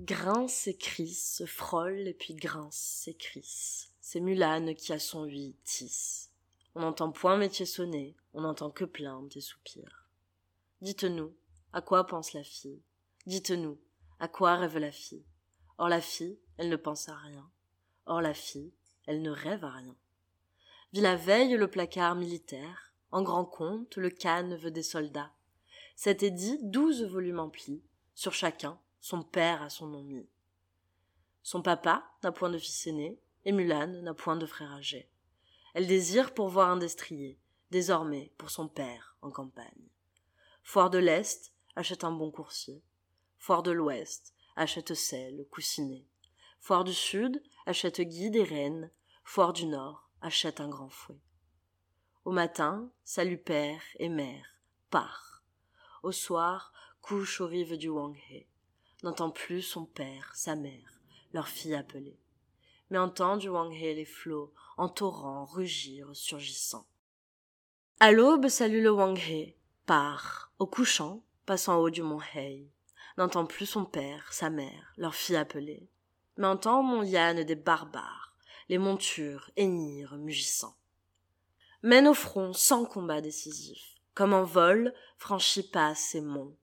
Grince et crisse, se frôle et puis grince et crisse. C'est Mulan qui a son huit tisse. On n'entend point métier sonner, on n'entend que plaintes et soupirs. Dites-nous, à quoi pense la fille? Dites-nous, à quoi rêve la fille? Or la fille, elle ne pense à rien. Or la fille, elle ne rêve à rien. Vit la veille le placard militaire, en grand compte le caneveu des soldats. Cet édit douze volumes emplis, sur chacun son père a son nom mis. Son papa n'a point de fils aîné, et Mulan n'a point de frère âgé. Elle désire pour voir un destrier, désormais pour son père en campagne. Foire de l'Est achète un bon coursier. Foire de l'Ouest achète sel, coussinet. Foire du Sud achète guide et reine. Foire du Nord achète un grand fouet. Au matin, salut père et mère, part. Au soir, couche aux rives du Wanghe. N'entend plus son père, sa mère, leur fille appelée mais entend du Wanghe les flots en torrents rugir surgissant. À l'aube salue le Wanghe, part, au couchant, passe en haut du mont Hei, n'entend plus son père, sa mère, leur fille appelée, mais entend mon Yann des barbares, les montures hennir mugissant. Mène au front sans combat décisif, comme en vol, franchit pas ces monts,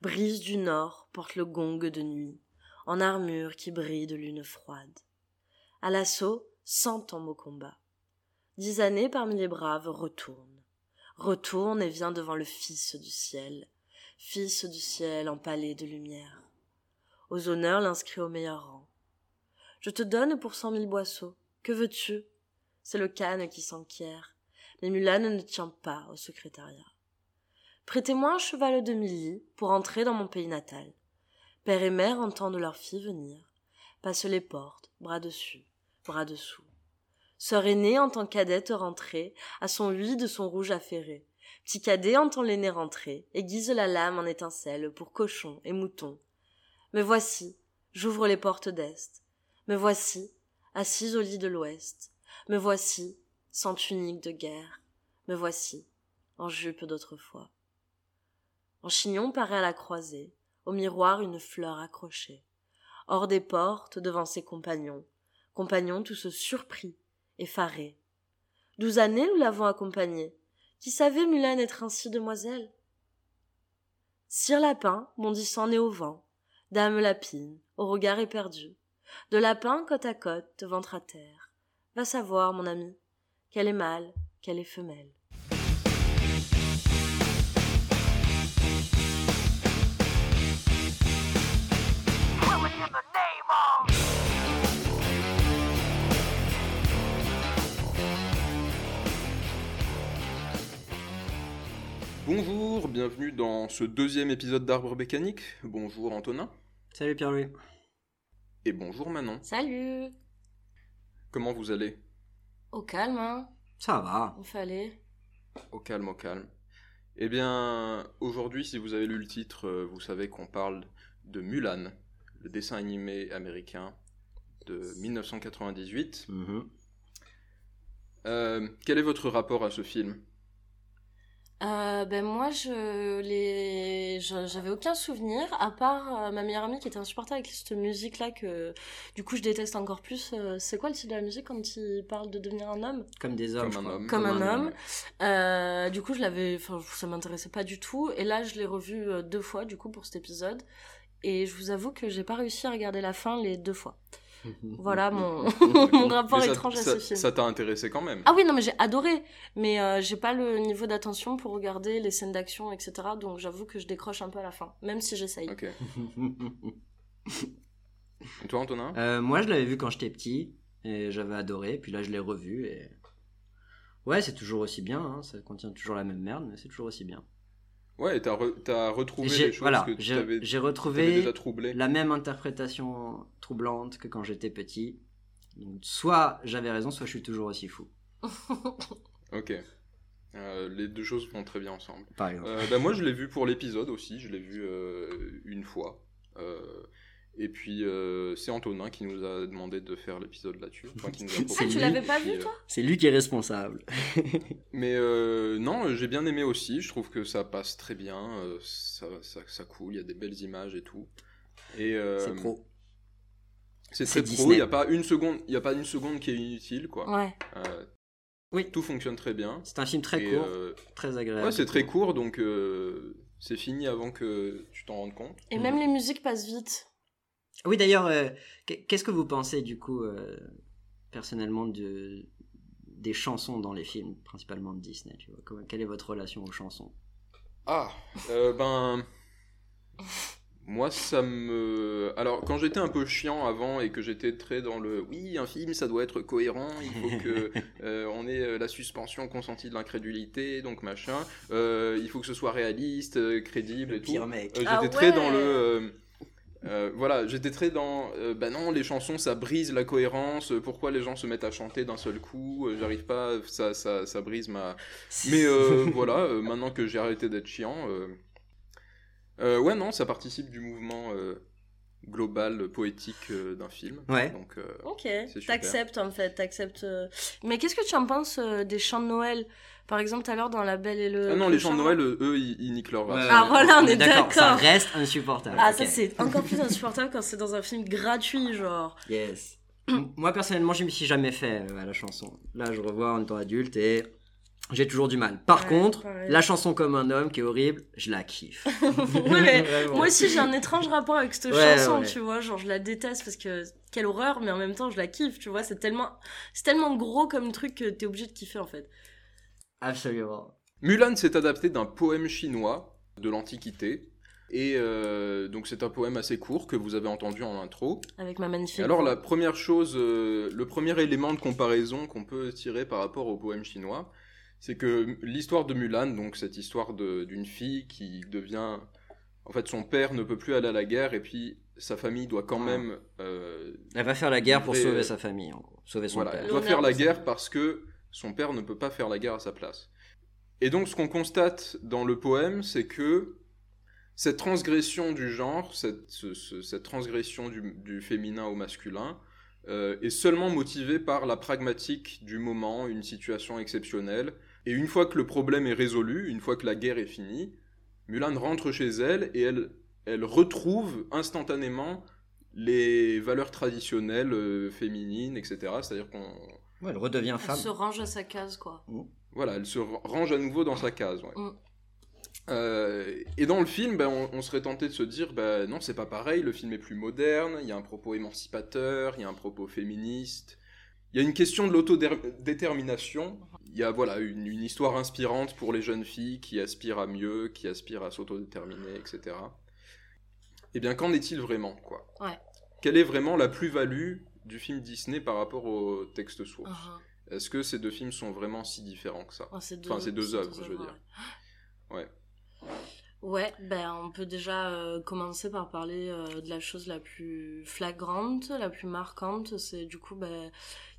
brise du nord porte le gong de nuit, en armure qui brille de lune froide à l'assaut, cent tombent au combat. Dix années parmi les braves retournent, retourne et vient devant le Fils du ciel, Fils du ciel empalé de lumière. Aux honneurs l'inscrit au meilleur rang. Je te donne pour cent mille boisseaux. Que veux-tu? C'est le canne qui s'enquiert. Mais Mulan ne tient pas au secrétariat. Prêtez-moi un cheval de milly pour entrer dans mon pays natal. Père et mère entendent leur fille venir, passent les portes, bras dessus bras dessous. Sœur aînée entend cadette rentrer, à son huit de son rouge affairé. Petit cadet entend l'aîné rentrer, aiguise la lame en étincelle pour cochon et mouton. Me voici, j'ouvre les portes d'Est. Me voici, assise au lit de l'Ouest. Me voici, sans tunique de guerre. Me voici, en jupe d'autrefois. En chignon paraît à la croisée, au miroir une fleur accrochée. Hors des portes, devant ses compagnons, compagnons tous surpris, effarés. Douze années nous l'avons accompagnée. Qui savait Mulan être ainsi demoiselle? Sire Lapin, bondissant né au vent, Dame Lapine, au regard éperdu, de lapin côte à côte, ventre à terre. Va savoir, mon ami, qu'elle est mâle, qu'elle est femelle. Bonjour, bienvenue dans ce deuxième épisode d'Arbre Mécanique. Bonjour Antonin. Salut Pierre-Louis. Et bonjour Manon. Salut Comment vous allez? Au calme, hein Ça va. Il fallait. Au calme, au calme. Eh bien, aujourd'hui, si vous avez lu le titre, euh, vous savez qu'on parle de Mulan, le dessin animé américain de 1998. Mhm. Euh, quel est votre rapport à ce film? Euh, ben moi, je les, j'avais aucun souvenir à part euh, ma meilleure amie qui était insupportable avec cette musique-là que du coup je déteste encore plus. Euh, c'est quoi le titre de la musique quand il parle de devenir un homme? Comme des hommes. Comme un homme. Comme un homme. Euh, Du coup, je l'avais, enfin, ça m'intéressait pas du tout. Et là, je l'ai revu deux fois du coup pour cet épisode. Et je vous avoue que j'ai pas réussi à regarder la fin les deux fois. Voilà mon, mon rapport Mais ça- étrange à ça- ce film. Ça t'a intéressé quand même Ah oui, non, mais j'ai adoré, mais euh, j'ai pas le niveau d'attention pour regarder les scènes d'action, etc. Donc j'avoue que je décroche un peu à la fin, même si j'essaye. Ok. Et toi Antonin? Euh, moi, je l'avais vu quand j'étais petit et j'avais adoré. Puis là, je l'ai revu et ouais, c'est toujours aussi bien. hein, Ça contient toujours la même merde, mais c'est toujours aussi bien. Ouais, et t'as, re- t'as retrouvé les choses voilà, que tu j'ai t'avais, j'ai t'avais retrouvé déjà la même interprétation troublante que quand j'étais petit. Donc, soit j'avais raison, soit je suis toujours aussi fou. Ok. Euh, les deux choses vont très bien ensemble. Par exemple. Euh, bah, moi, je l'ai vu pour l'épisode aussi. Je l'ai vu euh, une fois. Euh, et puis, euh, c'est Antonin qui nous a demandé de faire l'épisode là-dessus. Enfin, qui nous a C'est Ah, tu lui. l'avais pas Puis, vu, euh, toi? C'est lui qui est responsable. Mais euh, non, j'ai bien aimé aussi. Je trouve que ça passe très bien. euh, ça, ça, ça coule. Il y a des belles images et tout. Et, euh, c'est pro. C'est très pro, il n'y a pas une seconde, il y a pas une seconde qui est inutile quoi. Ouais. Euh, Oui. Tout fonctionne très bien. C'est un film très Et, court, euh, très agréable. ouais, c'est très court donc euh, c'est fini avant que tu t'en rendes compte. Et même les musiques passent vite. Oui, d'ailleurs, euh, qu'est- qu'est-ce que vous pensez du coup, euh, personnellement, de, des chansons dans les films, principalement de Disney tu vois? Comment- Quelle est votre relation aux chansons? Ah, euh, ben. Moi, ça me. Alors, quand j'étais un peu chiant avant et que j'étais très dans le. Oui, un film, ça doit être cohérent, il faut que euh, on ait euh, la suspension consentie de l'incrédulité, donc machin. Euh, il faut que ce soit réaliste, crédible et tout. mec. Euh, j'étais Ah très ouais. dans le. euh, voilà, j'étais très dans. euh, bah non, les chansons ça brise la cohérence. euh, Pourquoi les gens se mettent à chanter d'un seul coup euh, J'arrive pas, ça, ça, ça brise ma. Mais euh, voilà, euh, maintenant que j'ai arrêté d'être chiant. Euh, ouais, non, ça participe du mouvement euh, global, poétique euh, d'un film. Ouais. Donc, euh, Ok, t'acceptes en fait, t'acceptes. Mais qu'est-ce que tu en penses euh, des chants de Noël? Par exemple, tout à l'heure dans La Belle et le. Ah non, le les chants de Noël, eux, ils, ils niquent leur race. Ah, voilà, on est Ça d'accord. reste insupportable. Ah, ça c'est encore plus insupportable quand c'est dans un film gratuit, genre. Yes. Moi personnellement, je me suis jamais fait euh, à la chanson. Là, je revois en étant adulte et j'ai toujours du mal. Par Ouais, contre, pareil. la chanson comme un homme qui est horrible, je la kiffe. Ouais, mais. Moi aussi, j'ai un étrange rapport avec cette Ouais, chanson, ouais. tu vois. Genre, je la déteste parce que quelle horreur, mais en même temps, je la kiffe, tu vois. C'est tellement, c'est tellement gros comme truc que t'es obligé de kiffer en fait. Absolument. Mulan s'est adapté d'un poème chinois de l'Antiquité. Et euh, donc c'est un poème assez court que vous avez entendu en intro. Avec ma magnifique. Et alors la première chose, euh, le premier élément de comparaison qu'on peut tirer par rapport au poème chinois, c'est que l'histoire de Mulan, donc cette histoire de- d'une fille qui devient... En fait son père ne peut plus aller à la guerre et puis sa famille doit quand Ah. même... euh, Elle va faire la guerre pour sauver sa famille, en gros. Sauver son voilà, père. elle doit faire la guerre parce que son père ne peut pas faire la guerre à sa place. Et donc ce qu'on constate dans le poème, c'est que cette transgression du genre, cette, ce- ce- cette transgression du, du féminin au masculin, euh, est seulement motivée par la pragmatique du moment, une situation exceptionnelle. Et une fois que le problème est résolu, une fois que la guerre est finie, Mulan rentre chez elle et elle, elle retrouve instantanément les valeurs traditionnelles euh, féminines, etc. C'est-à-dire qu'on Ouais, elle redevient Elle femme. se range à sa case, quoi. voilà, elle se ra- range à nouveau dans sa case. ouais. Mm. Euh, et dans le film, ben, on, on serait tenté de se dire, ben, non, c'est pas pareil, le film est plus moderne, il y a un propos émancipateur, il y a un propos féministe, il y a une question de l'autodétermination, il y a voilà, une, une histoire inspirante pour les jeunes filles qui aspirent à mieux, qui aspirent à s'autodéterminer, etc. Eh bien, qu'en est-il vraiment quoi? Ouais. Quelle est vraiment la plus-value du film Disney par rapport au texte source? Uh-huh. Est-ce que ces deux films sont vraiment si différents que ça? Oh, c'est Enfin, c'est deux œuvres, je veux dire. Ouais. Ouais, ben on peut déjà euh, commencer par parler euh, de la chose la plus flagrante, la plus marquante, c'est du coup ben,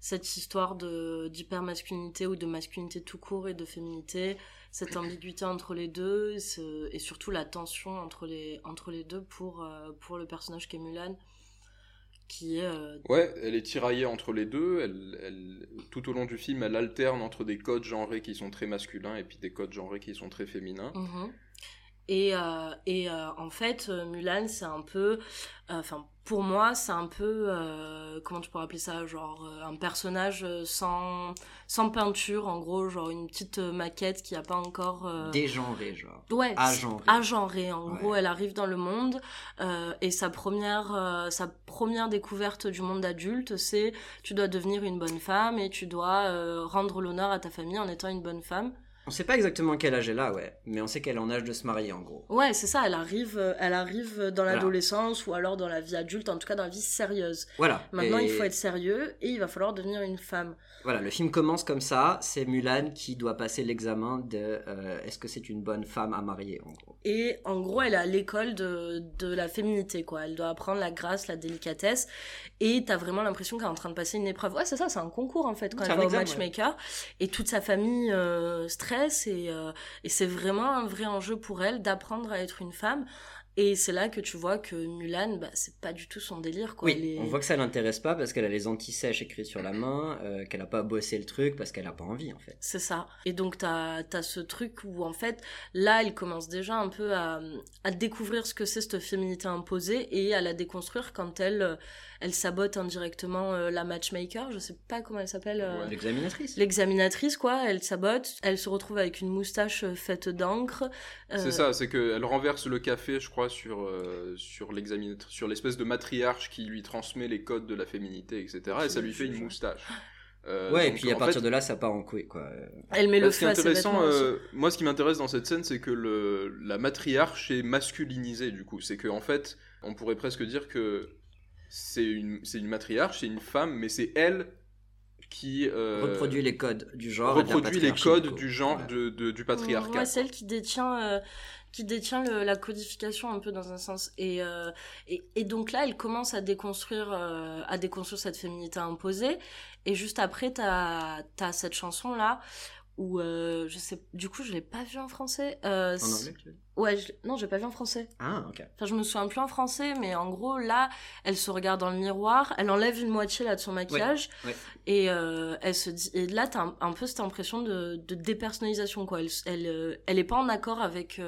cette histoire de d'hypermasculinité ou de masculinité tout court et de féminité, cette ambiguïté entre les deux et, ce- et surtout la tension entre les entre les deux pour euh, pour le personnage qui est Mulan, qui est Ouais, elle est tiraillée entre les deux. Elle, elle- tout au long du film, elle alterne entre des codes genrés qui sont très masculins et puis des codes genrés qui sont très féminins. Mhm. Et, euh, et euh, en fait, euh, Mulan, c'est un peu. Enfin, pour moi, c'est un peu. comment tu pourrais appeler ça Genre un personnage sans, sans peinture, en gros, genre une petite maquette qui a pas encore. Dégenré, genre. Ouais, agenré. agenré. En Ouais. gros, elle arrive dans le monde et sa première, sa première découverte du monde adulte, c'est tu dois devenir une bonne femme et tu dois rendre l'honneur à ta famille en étant une bonne femme. On sait pas exactement quel âge elle a, ouais. Mais on sait qu'elle est en âge de se marier, en gros. Ouais, c'est ça, elle arrive, euh, elle arrive dans Voilà. l'adolescence ou alors dans la vie adulte, en tout cas dans la vie sérieuse. Voilà. Maintenant, Et il faut être sérieux et il va falloir devenir une femme. Voilà, le film commence comme ça. C'est Mulan qui doit passer l'examen de euh, est-ce que c'est une bonne femme à marier, en gros. Et en gros, elle est à l'école de, de la féminité, quoi. Elle doit apprendre la grâce, la délicatesse. Et t'as vraiment l'impression qu'elle est en train de passer une épreuve. Ouais, c'est ça, c'est un concours, en fait, quand elle va examen, au matchmaker. Et toute sa famille euh, Et, euh, et c'est vraiment un vrai enjeu pour elle d'apprendre à être une femme. Et c'est là que tu vois que Mulan, bah, c'est pas du tout son délire. Quoi. Oui, Elle est- on voit que ça l'intéresse pas parce qu'elle a les antisèches écrites sur la main, euh, qu'elle a pas bossé le truc parce qu'elle a pas envie en fait. C'est ça. Et donc, t'as as ce truc où, en fait, là, elle commence déjà un peu à, à découvrir ce que c'est cette féminité imposée et à la déconstruire quand elle, euh, elle sabote indirectement euh, la matchmaker. Je sais pas comment elle s'appelle. euh, Ouais. L'examinatrice. L'examinatrice, quoi. Elle sabote. Elle se retrouve avec une moustache euh, faite d'encre. Euh, C'est ça, c'est qu'elle renverse le café, je crois, sur, euh, sur l'examinateur, sur l'espèce de matriarche qui lui transmet les codes de la féminité, etc. Et ça lui fait une moustache. Euh, Ouais, et puis à partir fait, de là, ça part en couille quoi. Elle met bah, le feu à ses vêtements euh, moi, ce qui m'intéresse dans cette scène, c'est que le, la matriarche est masculinisée, du coup. C'est qu'en fait, on pourrait presque dire que c'est une, c'est une matriarche, c'est une femme, mais c'est elle qui euh, Reproduit les codes du genre. reproduit les codes du genre de, de- du patriarcat. Ouais, celle qui détient, euh, qui détient le- la codification un peu dans un sens. Et, euh, et, et donc là, elle commence à déconstruire, euh, à déconstruire cette féminité imposée. Et juste après, t'as as cette chanson là où euh, je sais, du coup, je l'ai pas vue en français. Euh, En anglais, tu veux dire Ouais, je l'ai- non, j'ai pas vu en français. Ah, ok. Enfin, je me souviens plus en français, mais en gros, là, elle se regarde dans le miroir, elle enlève une moitié là de son maquillage, ouais. et euh, elle se dit, et là, t'as un, un peu cette impression de, de dépersonnalisation, quoi. Elle, elle, euh, elle est pas en accord avec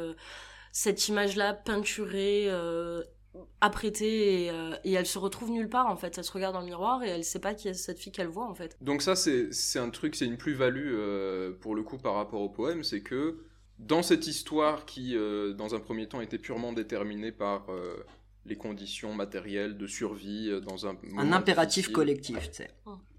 cette image-là peinturée, euh, apprêtée, et, euh, et elle se retrouve nulle part, en fait. Elle se regarde dans le miroir et elle sait pas qui est cette fille qu'elle voit, en fait. Donc ça, c'est c'est un truc, c'est une plus-value euh, pour le coup par rapport au poème, c'est que dans cette histoire qui, euh, dans un premier temps, était purement déterminée par euh, les conditions matérielles de survie dans un Un impératif difficile. collectif, tu sais.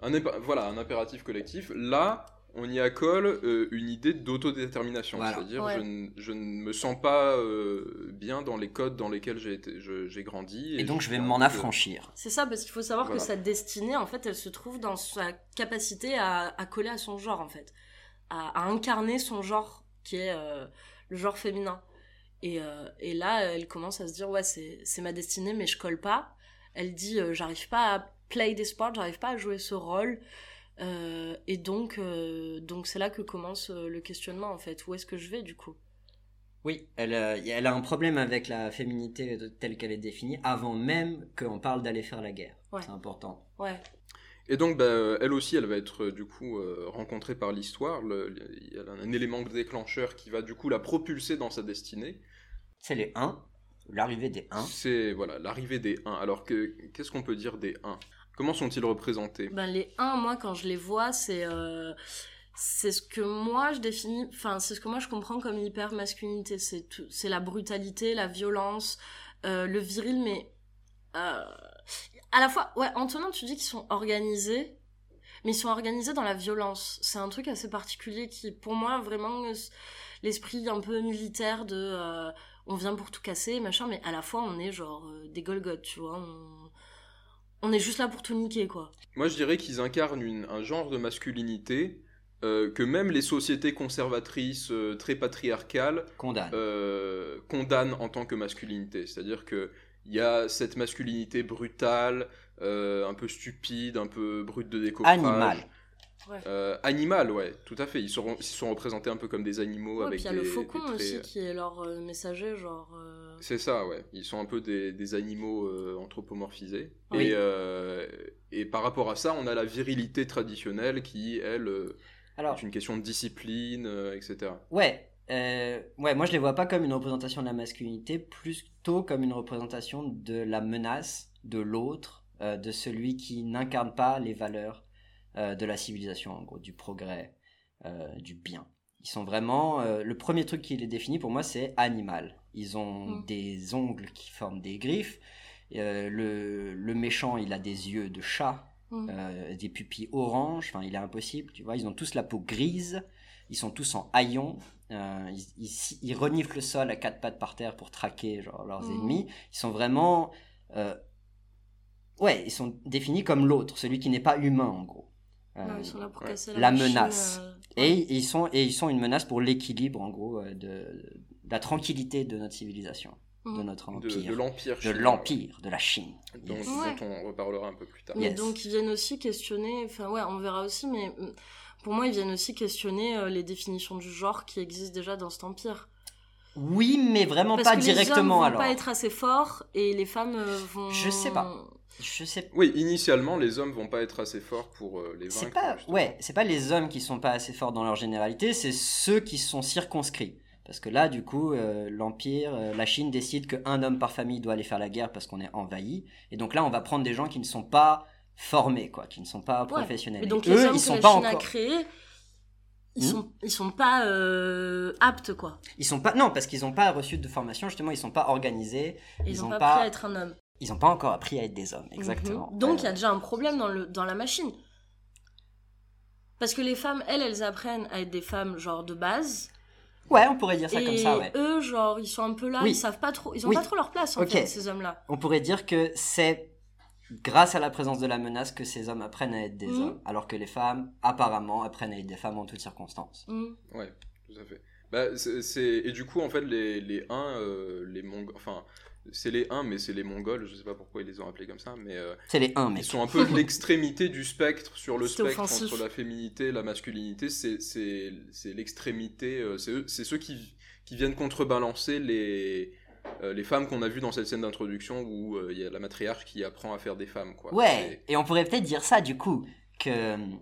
Un voilà, un impératif collectif. Là, on y accole euh, une idée d'autodétermination. Voilà. C'est-à-dire, Ouais. je, ne- je ne me sens pas euh, bien dans les codes dans lesquels j'ai été- je- j'ai grandi. Et donc je vais m'en de- affranchir. C'est ça, parce qu'il faut savoir Voilà. que sa destinée, en fait, elle se trouve dans sa capacité à, à coller à son genre, en fait. À, à incarner son genre, qui est euh, le genre féminin. Et, euh, et là, elle commence à se dire, ouais, c'est c'est ma destinée, mais je colle pas. Elle dit, euh, j'arrive pas à play des sports, j'arrive pas à jouer ce rôle. Euh, et donc, euh, donc c'est là que commence euh, le questionnement, en fait. Où est-ce que je vais, du coup? Oui, elle, euh, elle a un problème avec la féminité telle qu'elle est définie avant même qu'on parle d'aller faire la guerre. Ouais. C'est important. Ouais. Et donc, bah, elle aussi, elle va être du coup rencontrée par l'histoire. Il y a un élément déclencheur qui va du coup la propulser dans sa destinée. C'est les 1, l'arrivée des 1. C'est voilà l'arrivée des 1. Alors que qu'est-ce qu'on peut dire des 1 Comment sont-ils représentés? Ben, les 1, moi, quand je les vois, c'est euh, c'est ce que moi je définis, enfin, c'est ce que moi je comprends comme hyper masculinité. C'est la brutalité, la violence, euh, le viril, mais euh, à la fois, ouais, Antonin, tu dis qu'ils sont organisés, mais ils sont organisés dans la violence. C'est un truc assez particulier qui, pour moi, vraiment, l'esprit un peu militaire de on vient pour tout casser, machin, mais à la fois on est genre des Golgoth, tu vois. On est juste là pour tout niquer, quoi. Moi, je dirais qu'ils incarnent une- un genre de masculinité euh, que même les sociétés conservatrices euh, très patriarcales Condamne. euh, condamnent en tant que masculinité. C'est-à-dire que il y a cette masculinité brutale, euh, un peu stupide, un peu brute de décoffrage. Animal. Ouais. Euh, animal, ouais, tout à fait. Ils sont, ils sont représentés un peu comme des animaux Ouais, avec puis il y a des, le faucon des traits- aussi qui est leur euh, messager, genre. euh, C'est ça, ouais. Ils sont un peu des, des animaux euh, anthropomorphisés. Oui. Et, euh, et par rapport à ça, on a la virilité traditionnelle qui, elle, Alors, est une question de discipline, euh, etc. ouais, euh, ouais, moi je les vois pas comme une représentation de la masculinité, plutôt comme une représentation de la menace de l'autre, euh, de celui qui n'incarne pas les valeurs euh, de la civilisation, en gros, du progrès, euh, du bien. Ils sont vraiment. euh, le premier truc qui les définit pour moi, c'est animal. Ils ont Mm. des ongles qui forment des griffes. Le, le méchant, il a des yeux de chat, Mm. des pupilles oranges. Enfin, il est impossible, tu vois. Ils ont tous la peau grise. Ils sont tous en haillons. Ils, ils- ils reniflent le sol à quatre pattes par terre pour traquer genre, leurs Mm. ennemis. Ils sont vraiment. ouais, ils sont définis comme l'autre, celui qui n'est pas humain, en gros. Euh, ouais, ils sont là pour ouais. casser la, menace. euh, et ils sont et ils sont une menace pour l'équilibre en gros euh, de, de la tranquillité de notre civilisation, de notre De, empire, de l'empire de l'empire, de la Chine. dont, Yes. Ouais. dont on reparlera un peu plus tard. Mais Yes. donc ils viennent aussi questionner, enfin ouais, on verra aussi, mais mm, pour moi ils viennent aussi questionner euh, les définitions du genre qui existent déjà dans cet empire. Oui, mais vraiment Parce pas que directement les hommes vont alors. pas être assez forts et les femmes euh, vont. Je sais pas. Je sais Oui, initialement, les hommes vont pas être assez forts pour euh, les C'est vaincre. pas, justement. ouais, c'est pas les hommes qui sont pas assez forts dans leur généralité, c'est ceux qui sont circonscrits. Parce que là, du coup, euh, l'Empire, euh, la Chine décide qu'un homme par famille doit aller faire la guerre parce qu'on est envahi. Et donc là, on va prendre des gens qui ne sont pas formés, quoi, qui ne sont pas professionnels. Et donc Et les eux, hommes ils que sont la pas Chine a créés, ils Hmm. sont ils sont pas euh, aptes quoi. Ils sont pas, non, parce qu'ils n'ont pas reçu de formation, justement, ils sont pas organisés. Ils, Ils ont ont pas, pas- appris à être un homme. Ils n'ont pas encore appris à être des hommes, exactement. Mhm. Donc il y a Euh, déjà un problème dans le dans la machine. Parce que les femmes, elles, elles apprennent à être des femmes genre de base. Ouais, on pourrait dire ça et comme ça, ouais. eux, genre, ils sont un peu là, Oui. ils savent pas trop, ils ont Oui. pas trop leur place en fait, ces hommes-là. On pourrait dire que c'est grâce à la présence de la menace que ces hommes apprennent à être des Mhm. hommes, alors que les femmes, apparemment, apprennent à être des femmes en toutes circonstances. Mhm. Ouais, tout à fait. Bah, Et du coup, en fait, les, les Huns, euh, les Mongols, enfin, c'est les Huns, mais c'est les Mongols, je sais pas pourquoi ils les ont appelés comme ça, mais euh, C'est les 1, ils mec. sont un peu de l'extrémité du spectre sur le spectre offensif. entre la féminité et la masculinité. C'est, c'est, c'est l'extrémité, euh, c'est, eux- c'est ceux qui, qui viennent contrebalancer les, euh, les femmes qu'on a vues dans cette scène d'introduction où euh, il y a la matriarche qui apprend à faire des femmes, quoi. Ouais, et on pourrait peut-être dire ça, du coup, que hum,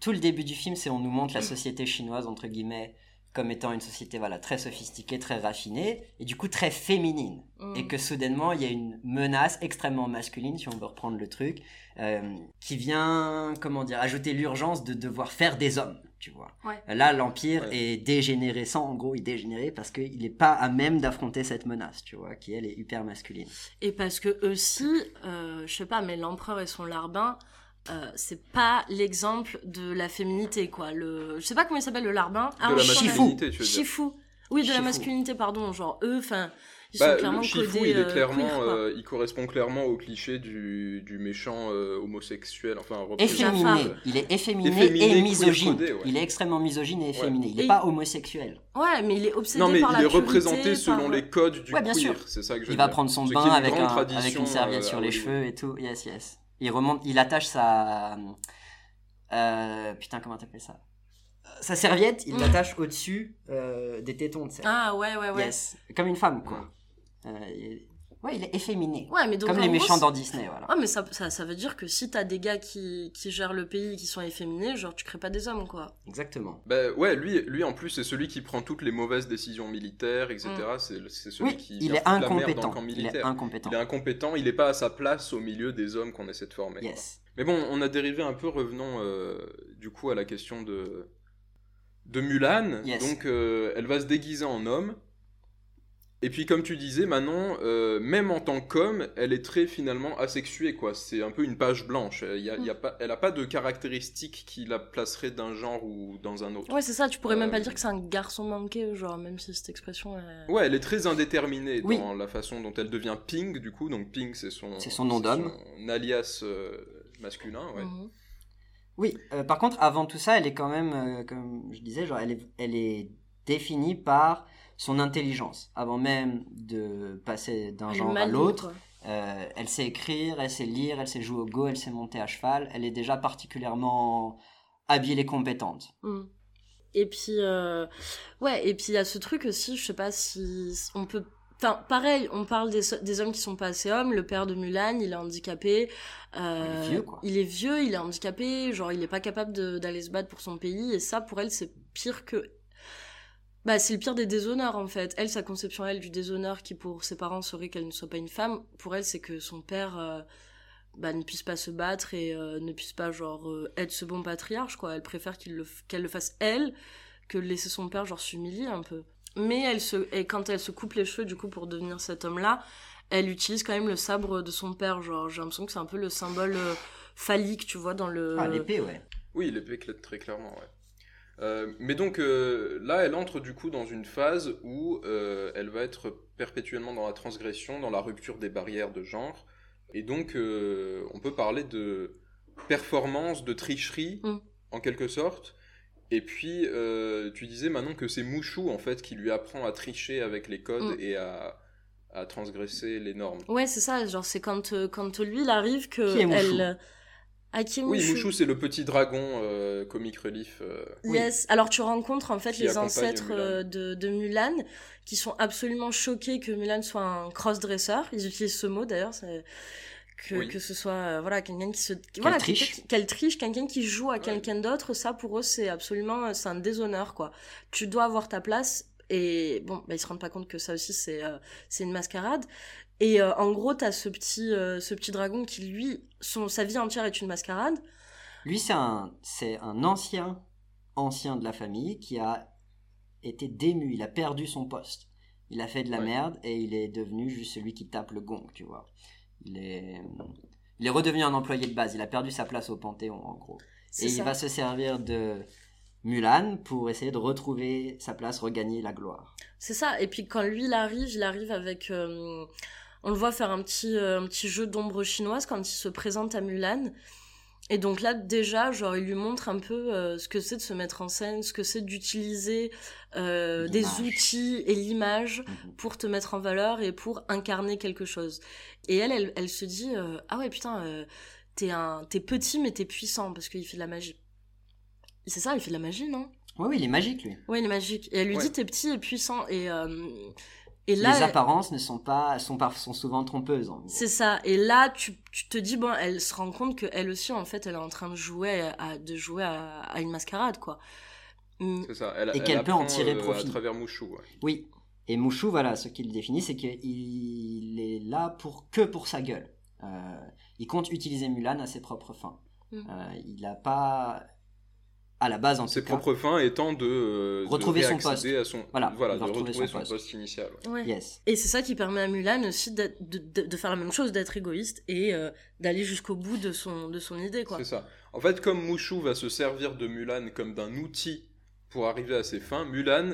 tout le début du film, c'est on nous montre la société chinoise, entre guillemets, comme étant une société voilà, très sophistiquée, très raffinée, et du coup très féminine. Mhm. et que soudainement il y a une menace extrêmement masculine, si on veut reprendre le truc, euh, qui vient, comment dire, ajouter l'urgence de devoir faire des hommes, tu vois. Ouais. Là, l'Empire Ouais. est dégénéré, sans en gros, il est dégénéré parce qu'il n'est pas à même d'affronter cette menace, tu vois, qui elle est hyper masculine. Et parce que aussi, euh, je sais pas, mais l'empereur et son larbin, euh, c'est pas l'exemple de la féminité, quoi. Le, je sais pas comment il s'appelle le larbin. De la pas. masculinité, tu veux dire. Shifu. Oui, de la Shifu. masculinité, pardon. Genre, eux, enfin, ils Bah, sont clairement le Shifu, codés, il est euh, clairement, queer, euh, il correspond clairement au cliché du, du méchant euh, homosexuel, enfin Efféminé, il est efféminé, Efféminé, et misogyne. codé, ouais. Il est extrêmement misogyne et efféminé. Il n'est Et- pas homosexuel. Ouais, mais il est obsédé Non, mais par il la est purité, représenté selon par- les codes du Ouais, bien queer, sûr. c'est ça que je Il va prendre son bain avec, un, avec une serviette euh, sur les cheveux et tout. Yes, yes. Il remonte, il attache sa. euh, putain, comment t'appelles ça? Sa serviette, il Mm. l'attache au-dessus euh, des tétons, sais. Ah, ouais, ouais, ouais. Yes. Comme une femme, quoi. Euh, Ouais, il est efféminé. Ouais, mais donc. Comme les gros, méchants dans Disney, voilà. Ah, mais ça, ça, ça veut dire que si t'as des gars qui, qui gèrent le pays, qui sont efféminés, genre, tu crées pas des hommes, quoi. Exactement. Bah, ouais, lui, lui en plus, c'est celui qui prend toutes les mauvaises décisions militaires, etc. Mm. C'est, celui Oui, qui il est dans le incompétent. camp Il est militaire. incompétent. Il est incompétent, il est pas à sa place au milieu des hommes qu'on essaie de former. quoi. Yes. Mais bon, on a dérivé un peu, revenons euh, du coup à la question de, de Mulan. Yes. Donc, euh, elle va se déguiser en homme. Et puis, comme tu disais, Manon, euh, même en tant qu'homme, elle est très finalement asexuée, quoi. C'est un peu une page blanche. Il y a, il y a pas, elle a pas de caractéristiques qui la placeraient d'un genre ou dans un autre. Ouais, c'est ça, tu pourrais même Euh, pas dire que c'est un garçon manqué, genre, même si cette expression est... Ouais, elle est très indéterminée Oui. dans la façon dont elle devient Ping, du coup. Donc, Ping, c'est son, C'est son nom d'homme. son alias euh, masculin, ouais. Mhm. Oui, euh, par contre, avant tout ça, elle est quand même, euh, comme je disais, genre, elle est, elle est définie par son intelligence. Avant même de passer d'un genre à l'autre, euh, elle sait écrire, elle sait lire, elle sait jouer au go, elle sait monter à cheval. Elle est déjà particulièrement habile et compétente. Mm. Et puis, euh, ouais, et puis il y a ce truc aussi, je sais pas si on peut. Enfin, pareil, on parle des, des hommes qui sont pas assez hommes. Le père de Mulan, il est handicapé. euh, Il est vieux, quoi. Il est vieux, il est handicapé. Genre, il est pas capable d'aller se battre pour son pays. Et ça, pour elle, c'est pire que. Bah, c'est le pire des déshonneurs, en fait. Elle, sa conception, elle, du déshonneur qui, pour ses parents, serait qu'elle ne soit pas une femme. Pour elle, c'est que son père. euh, bah, ne puisse pas se battre et euh, ne puisse pas genre euh, être ce bon patriarche quoi elle préfère qu'il le f- qu'elle le fasse elle que laisser son père genre s'humilier un peu mais elle se et quand elle se coupe les cheveux du coup pour devenir cet homme là elle utilise quand même le sabre de son père genre j'ai l'impression que c'est un peu le symbole phallique tu vois dans le Ah, l'épée, ouais. Oui, l'épée très clairement, ouais. Euh, mais donc euh, là, elle entre du coup dans une phase où euh, elle va être perpétuellement dans la transgression, dans la rupture des barrières de genre. Et donc, euh, on peut parler de performance, de tricherie, Mm. en quelque sorte. Et puis, euh, tu disais maintenant que c'est Mouchou, en fait, qui lui apprend à tricher avec les codes Mm. et à, à transgresser les normes. ouais c'est ça genre c'est quand euh, quand lui il arrive que Qui est Mouchou Oui, Mushu. C'est le petit dragon euh, comic relief. euh, Yes. Alors tu rencontres en fait Qui les ancêtres Mulan. euh, de, de Mulan qui sont absolument choqués que Mulan soit un cross-dresseur. Ils utilisent ce mot d'ailleurs. c'est- Que, Oui. que ce soit euh, voilà quelqu'un qui se voilà, triche. quelqu'un qui- qu'elle triche quelqu'un qui joue à Ouais. quelqu'un d'autre ça pour eux c'est absolument c'est un déshonneur quoi tu dois avoir ta place et bon bah, ils se rendent pas compte que ça aussi c'est euh, c'est une mascarade et euh, en gros t'as ce petit euh, ce petit dragon qui lui son sa vie entière est une mascarade Lui, c'est un, c'est un ancien, ancien de la famille qui a été dému. Il a perdu son poste. Il a fait de la Ouais. Merde et il est devenu juste celui qui tape le gong, tu vois. Il est, Il est redevenu un employé de base. Il a perdu sa place au Panthéon, en gros. C'est Et ça. il va se servir de Mulan pour essayer de retrouver sa place, regagner la gloire. C'est ça. Et puis quand lui, il arrive, il arrive avec... euh, on le voit faire un petit, euh, un petit jeu d'ombre chinoise quand il se présente à Mulan. Et donc là, déjà, genre, il lui montre un peu euh, ce que c'est de se mettre en scène, ce que c'est d'utiliser euh, des outils et l'image Mhm. pour te mettre en valeur et pour incarner quelque chose. Et elle, elle, elle se dit, euh, ah ouais, putain, t'es un, t'es petit mais t'es puissant parce qu'il fait de la magie. C'est ça, il fait de la magie, non? Oui, oui, il est magique, lui. Ouais, il est magique. Et elle lui Ouais. dit, t'es petit et puissant. Et, et là, Les apparences ne sont pas, sont, souvent trompeuses. c'est ça. Et là, tu, tu te dis, bon, elle se rend compte que elle aussi, en fait, elle est en train de jouer à, de jouer à, à une mascarade, quoi. Mm. C'est ça. Elle, Et elle qu'elle peut en tirer euh, profit. à travers Mouchou. ouais. Oui. Et Mouchou, voilà, ce qu'il définit, c'est qu'il est là pour que pour sa gueule. Euh, il compte utiliser Mulan à ses propres fins. Mm. Euh, il n'a pas, à la base en Ses tout cas, propres fins étant de, euh, de Retrouver son réaccéder à son Voilà, voilà il de retrouver, retrouver son, son poste, poste. initial. ouais. Ouais. yes. Et c'est ça qui permet à Mulan aussi de, de, de faire la même chose, d'être égoïste et euh, d'aller jusqu'au bout de son, de son idée, quoi. C'est ça. En fait, comme Mouchou va se servir de Mulan comme d'un outil pour arriver à ses fins, Mulan,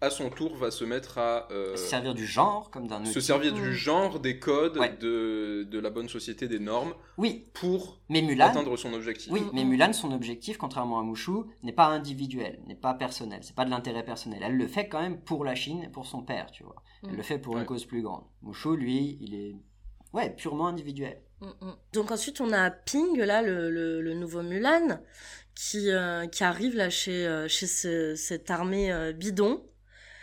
à son tour, va se mettre à euh, se servir du genre comme d'un se servir du genre, des codes, Ouais. de, de la bonne société, des normes, Oui, pour mais Mulan, atteindre son objectif. oui, mais. Mulan, son objectif, contrairement à Mouchou, n'est pas individuel, n'est pas personnel, c'est pas de l'intérêt personnel. Elle le fait quand même pour la Chine et pour son père, tu vois. Elle Mm. le fait pour Ouais. une cause plus grande. Mouchou, lui, il est, ouais, purement individuel. Mm, mm. Donc ensuite on a Ping là le, le, le nouveau Mulan qui euh, qui arrive là chez euh, chez ce- cette armée euh, bidon.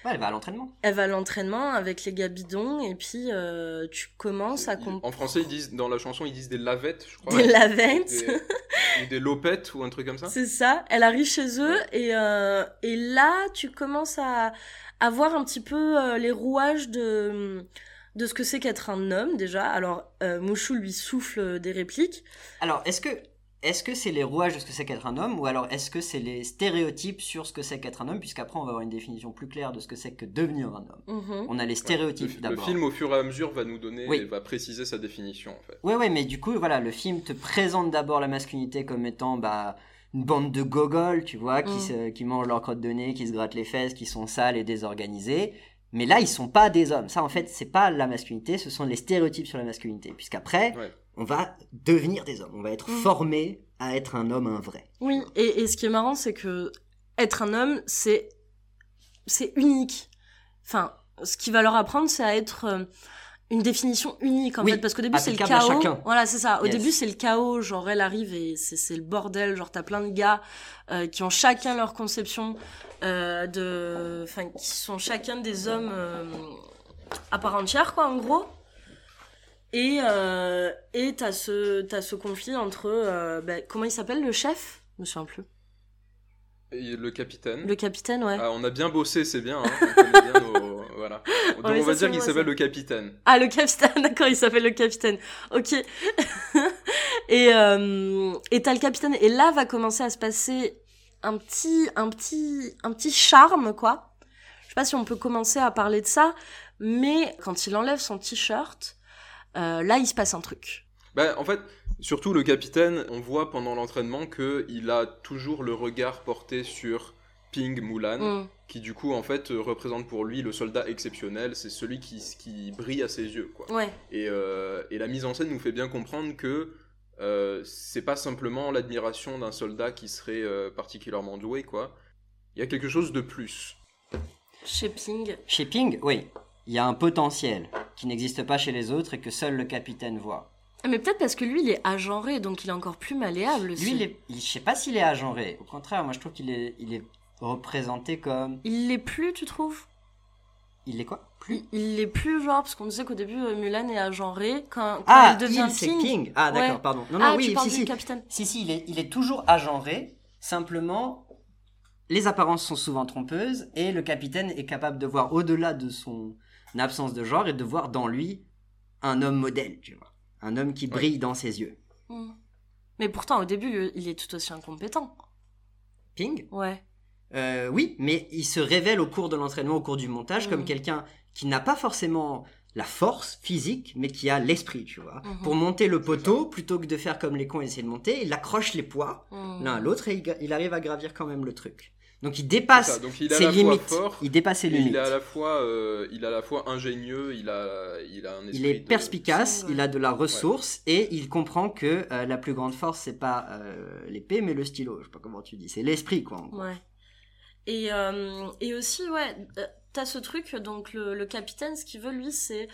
Ouais, elle va à l'entraînement. Elle va à l'entraînement avec les gars bidons et puis euh, tu commences à comprendre En français, ils disent dans la chanson, ils disent des lavettes, je crois. des lavettes. Des, ou des lopettes ou un truc comme ça. C'est ça. Elle arrive chez eux Ouais. et euh, et là tu commences à à voir un petit peu euh, les rouages de de ce que c'est qu'être un homme déjà. Alors euh, Mouchou lui souffle des répliques. Alors, est-ce que est-ce que c'est les rouages de ce que c'est qu'être un homme ou alors est-ce que c'est les stéréotypes sur ce que c'est qu'être un homme puisqu'après on va avoir une définition plus claire de ce que c'est que devenir un homme. Mhm. On a les Le, stéréotypes le d'abord. film, au fur et à mesure, va nous donner, Oui. va préciser sa définition, en fait. Ouais ouais, mais du coup voilà, le film te présente d'abord la masculinité comme étant bah une bande de gogoles, tu vois, qui Mm. se, qui mangent leur crotte de nez, qui se grattent les fesses, qui sont sales et désorganisés. Mais là, ils sont pas des hommes. Ça, en fait, c'est pas la masculinité, ce sont les stéréotypes sur la masculinité. Puisqu'après, Ouais. On va devenir des hommes. On va être Mm. formé à être un homme, un vrai. Oui, et, et ce qui est marrant, c'est que être un homme, c'est c'est unique. Enfin, ce qui va leur apprendre, c'est à être euh, une définition unique en Oui, fait, parce qu'au début c'est le chaos. chacun. Voilà, c'est ça. Au Yes. début c'est le chaos, genre elle arrive et c'est le bordel, genre t'as plein de gars euh, qui ont chacun leur conception euh, de, enfin qui sont chacun des hommes à part entière quoi, en gros. Et euh, et t'as ce t'as ce conflit entre euh, ben, comment il s'appelle le chef? Je me souviens plus. Et le capitaine. Le capitaine, ouais. Ah, on a bien bossé, c'est bien. hein, on connaît bien nos- voilà. Donc on va dire qu'il s'appelle le capitaine. Ah, le capitaine, d'accord, il s'appelle le capitaine. Ok. et euh, et t'as le capitaine. Et là va commencer à se passer un petit, un petit, un petit charme, quoi. Je sais pas si on peut commencer à parler de ça, mais quand il enlève son t-shirt, là il se passe un truc. Bah, en fait, surtout le capitaine, on voit pendant l'entraînement que il a toujours le regard porté sur Ping Mulan, Mm. qui du coup en fait euh, représente pour lui le soldat exceptionnel. C'est celui qui, qui brille à ses yeux, quoi. Ouais. Et, euh, et la mise en scène nous fait bien comprendre que euh, c'est pas simplement l'admiration d'un soldat qui serait euh, particulièrement doué, quoi. Il y a quelque chose de plus. Chez Ping. Chez Ping, oui, il y a un potentiel qui n'existe pas chez les autres et que seul le capitaine voit. Mais peut-être parce que lui, il est agenré, donc il est encore plus malléable. Aussi. Lui, il est, il- je sais pas s'il est agenré. Au contraire, moi je trouve qu'il est, il est représenté comme. Il l'est plus, tu trouves? Il est quoi? Plus? Il, l'est plus, genre, parce qu'on disait qu'au début, euh, Mulan est agenré. Quand, quand Ah, il devient il. Ping. Ah, d'accord, Ouais. pardon. Non, non, ah, oui, tu parles si, du si. capitaine. Si, si, il est, il est toujours agenré. Simplement, les apparences sont souvent trompeuses et le capitaine est capable de voir au-delà de son absence de genre et de voir dans lui un homme modèle, tu vois. Un homme qui brille dans ses yeux. Hmm. Mais pourtant, au début, lui, il est tout aussi incompétent. Ping? Ouais. Euh, oui, mais il se révèle au cours de l'entraînement, au cours du montage, comme Mhm. quelqu'un qui n'a pas forcément la force physique, mais qui a l'esprit, tu vois. Mhm. Pour monter le poteau, plutôt que de faire comme les cons et essayer de monter, il accroche les poids Hmm. l'un à l'autre et il arrive à gravir quand même le truc. Donc il dépasse donc il ses la limites. fort, il dépasse ses limites. il est à la fois, euh, il est à la fois ingénieux, il a, il a un esprit Il est perspicace, il a de la ressource et il comprend que euh, la plus grande force c'est pas euh, l'épée mais le stylo. Je sais pas comment tu dis, c'est l'esprit quoi. en gros. Ouais. Et, euh, et aussi, ouais, euh, t'as ce truc, donc le, le capitaine, ce qu'il veut, lui, c'est.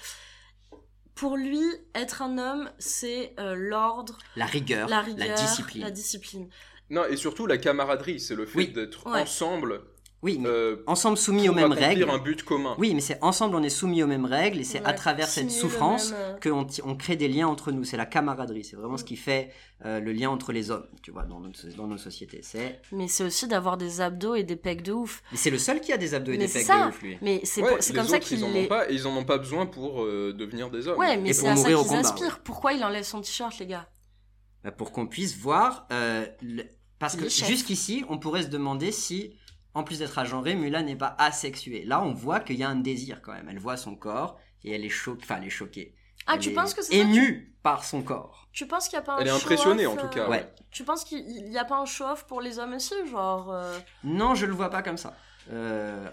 Pour lui, être un homme, c'est euh, l'ordre, La rigueur, la rigueur, discipline. la discipline. Non, et surtout la camaraderie, c'est le fait Oui. d'être Ouais. ensemble Oui, mais euh, ensemble soumis pour aux mêmes règles. un but commun. Oui, mais c'est ensemble on est soumis aux mêmes règles et c'est à travers cette souffrance même, euh, qu'on on crée des liens entre nous. C'est la camaraderie, c'est vraiment Mm. ce qui fait euh, le lien entre les hommes, tu vois, dans, notre, dans nos sociétés. C'est Mais c'est aussi d'avoir des abdos et des pecs de ouf. mais c'est le seul qui a des abdos et Mais des pecs ça. de ouf, lui. Mais c'est Ouais, c'est comme ça autres, qu'il ils en ont est. pas, et ils en ont pas besoin pour euh, devenir des hommes. Ouais, mais Et c'est pour à ça mourir qu'ils aspirent. Pourquoi il enlève son t-shirt, les gars? Bah, pour qu'on puisse voir. Parce que jusqu'ici, on pourrait se demander si, en plus d'être agenré, Mulan n'est pas asexuée. Là, on voit qu'il y a un désir quand même. Elle voit son corps et elle est choquée. Enfin, elle est choquée. Ah, Elle tu est penses que c'est ça émue par son corps. Tu penses qu'il n'y a pas un Elle est impressionnée, en tout euh, cas. Ouais. Tu penses qu'il n'y a pas un show-off pour les hommes aussi Genre. euh, Non, je le vois pas comme ça. Euh,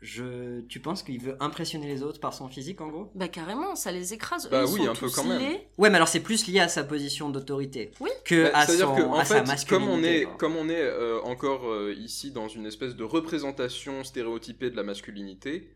je... Tu penses qu'il veut impressionner les autres par son physique, en gros? Bah, carrément, ça les écrase. Bah Eux, oui, sont un peu tous quand même. Ouais, mais alors c'est plus lié à sa position d'autorité Oui. que Bah, à, C'est-à-dire son, que en à sa fait, comme on masculinité. est, quoi. comme on est euh, encore euh, ici dans une espèce de représentation stéréotypée de la masculinité,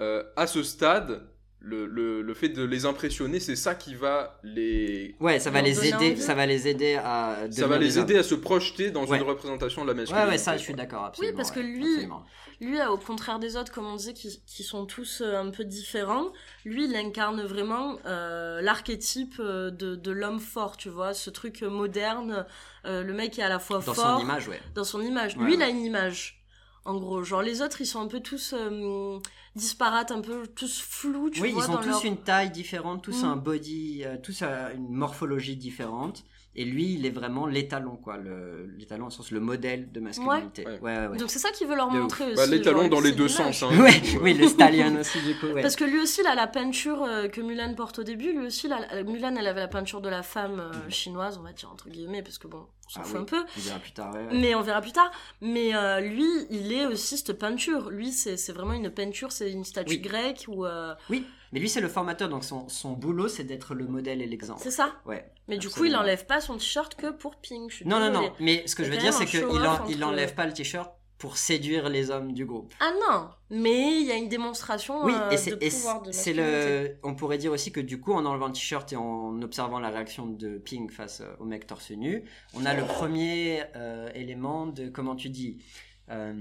euh, à ce stade, le, le, le fait de les impressionner, c'est ça qui va les, Ouais, ça va les aider, ça va les aider à. ça va les aider à se projeter dans Ouais. une représentation de la masculinité. Ouais, ouais, ça, je suis d'accord, absolument. parce que lui- absolument. Lui, euh, au contraire des autres, comme on disait, qui, qui sont tous euh, un peu différents, lui, il incarne vraiment euh, l'archétype de, de l'homme fort, tu vois, ce truc moderne, euh, le mec est à la fois Dans fort son image, ouais. dans son image. Ouais, Lui, il a une image, en gros. Genre, les autres, ils sont un peu tous euh, disparates, un peu tous flous, tu oui, vois, ils ont dans tous leur... une taille différente, tous Mm. un body, euh, tous euh, une morphologie différente. Et lui, il est vraiment l'étalon, quoi. Le- L'étalon, au sens le modèle de masculinité. Ouais. Ouais, ouais, ouais. Donc c'est ça qu'il veut leur De ouf. montrer aussi. Bah, genre, dans les deux sens. Hein, oui, le stallion aussi, du coup, ouais. Parce que lui aussi, là, la peinture que Mulan porte au début, lui aussi, là, la- Mulan, elle avait la peinture de la femme euh, chinoise, on va dire entre guillemets, parce que bon, on s'en Ah fout oui. un peu. On verra plus tard, ouais, ouais. Mais on verra plus tard. Mais euh, lui, il est aussi cette peinture. Lui, c'est vraiment une peinture, c'est une statue Oui. grecque ou euh, Oui, mais lui, c'est le formateur, donc son, son boulot, c'est d'être le modèle et l'exemple. c'est ça. Ouais. Mais du coup, il enlève pas son t-shirt que pour Pink. je Non, non, non. Mais ce que je veux dire, c'est qu'il il enlève pas le t-shirt pour séduire les hommes du groupe. Ah non, mais il y a une démonstration Oui, euh, et de pouvoir de c'est le. On pourrait dire aussi que du coup, en enlevant le t-shirt et en observant la réaction de Pink face euh, au mec torse nu, on a le premier euh, élément de comment tu dis. euh,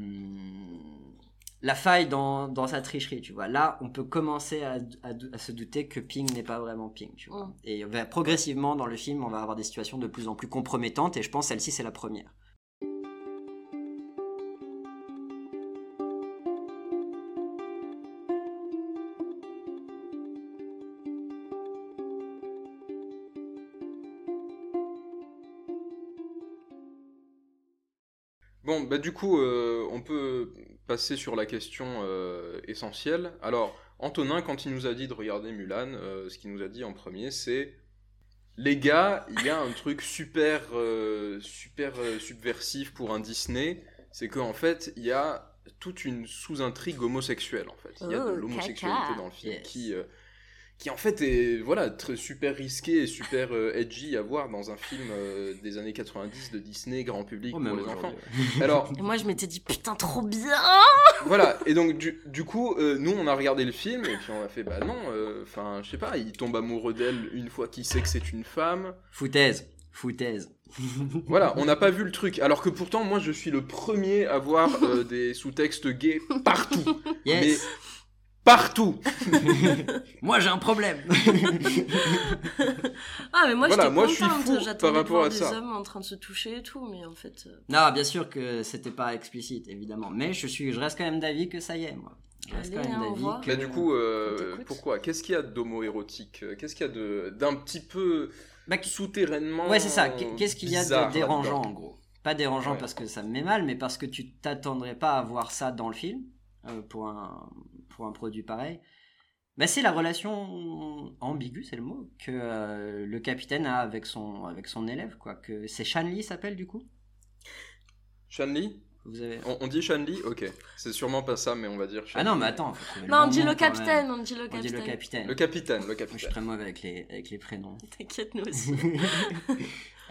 la faille dans, dans sa tricherie, tu vois. Là, on peut commencer à, à- à se douter que Ping n'est pas vraiment Ping, tu vois. Mm. Et va- progressivement, dans le film, on va avoir des situations de plus en plus compromettantes, et je pense celle-ci, c'est la première. Bon, bah du coup, euh, on peut passer sur la question euh, essentielle. Alors, Antonin, quand il nous a dit de regarder Mulan, euh, ce qu'il nous a dit en premier, c'est les gars, il y a un truc super, super subversif pour un Disney, c'est qu'en fait, il y a toute une sous-intrigue homosexuelle en fait. Il y a de Oh, l'homosexualité dans le film Yes. qui, qui en fait est voilà très super risqué et super euh, edgy à voir dans un film euh, des années 90 de Disney grand public Oh, pour les enfants. Alors Et moi, je m'étais dit, putain, trop bien voilà et donc du, du coup euh, nous on a regardé le film et puis on a fait bah non enfin je sais pas il tombe amoureux d'elle une fois qu'il sait que c'est une femme Foutaise, foutaise. voilà on n'a pas vu le truc alors que pourtant moi je suis le premier à voir euh, des sous-textes gays partout mais Yes. Partout Moi j'ai un problème. Ah, mais moi, Voilà, j'étais moi, je suis contente. fou J'attendais par de rapport voir à des ça. hommes en train de se toucher et tout, mais en fait... euh, non, bien sûr que c'était pas explicite, évidemment. Mais je suis, je reste quand même d'avis que ça y est, moi. Je reste Allez, quand même hein, d'avis que- Mais du coup, euh, pourquoi? Qu'est-ce qu'il y a d'homo-érotique? Qu'est-ce qu'il y a de d'un petit peu Bah, souterrainement Ouais, c'est ça. Qu'est- Qu'est-ce qu'il y a de dérangeant en gros? Pas dérangeant Ouais. parce que ça me met mal, mais parce que tu t'attendrais pas à voir ça dans le film euh, pour un pour un produit pareil. Bah, c'est la relation ambiguë, c'est le mot que euh, le capitaine a avec son avec son élève quoi. Que c'est Shanley s'appelle du coup? Shanley? Vous avez. on, on dit Shanley? Ok. C'est sûrement pas ça, mais on va dire Ah Shanley. non, mais attends. Non, on dit le capitaine, on dit le On dit capitaine. le capitaine. Le capitaine, Moi, je suis très mauvais avec les avec les prénoms. T'inquiète, nous aussi.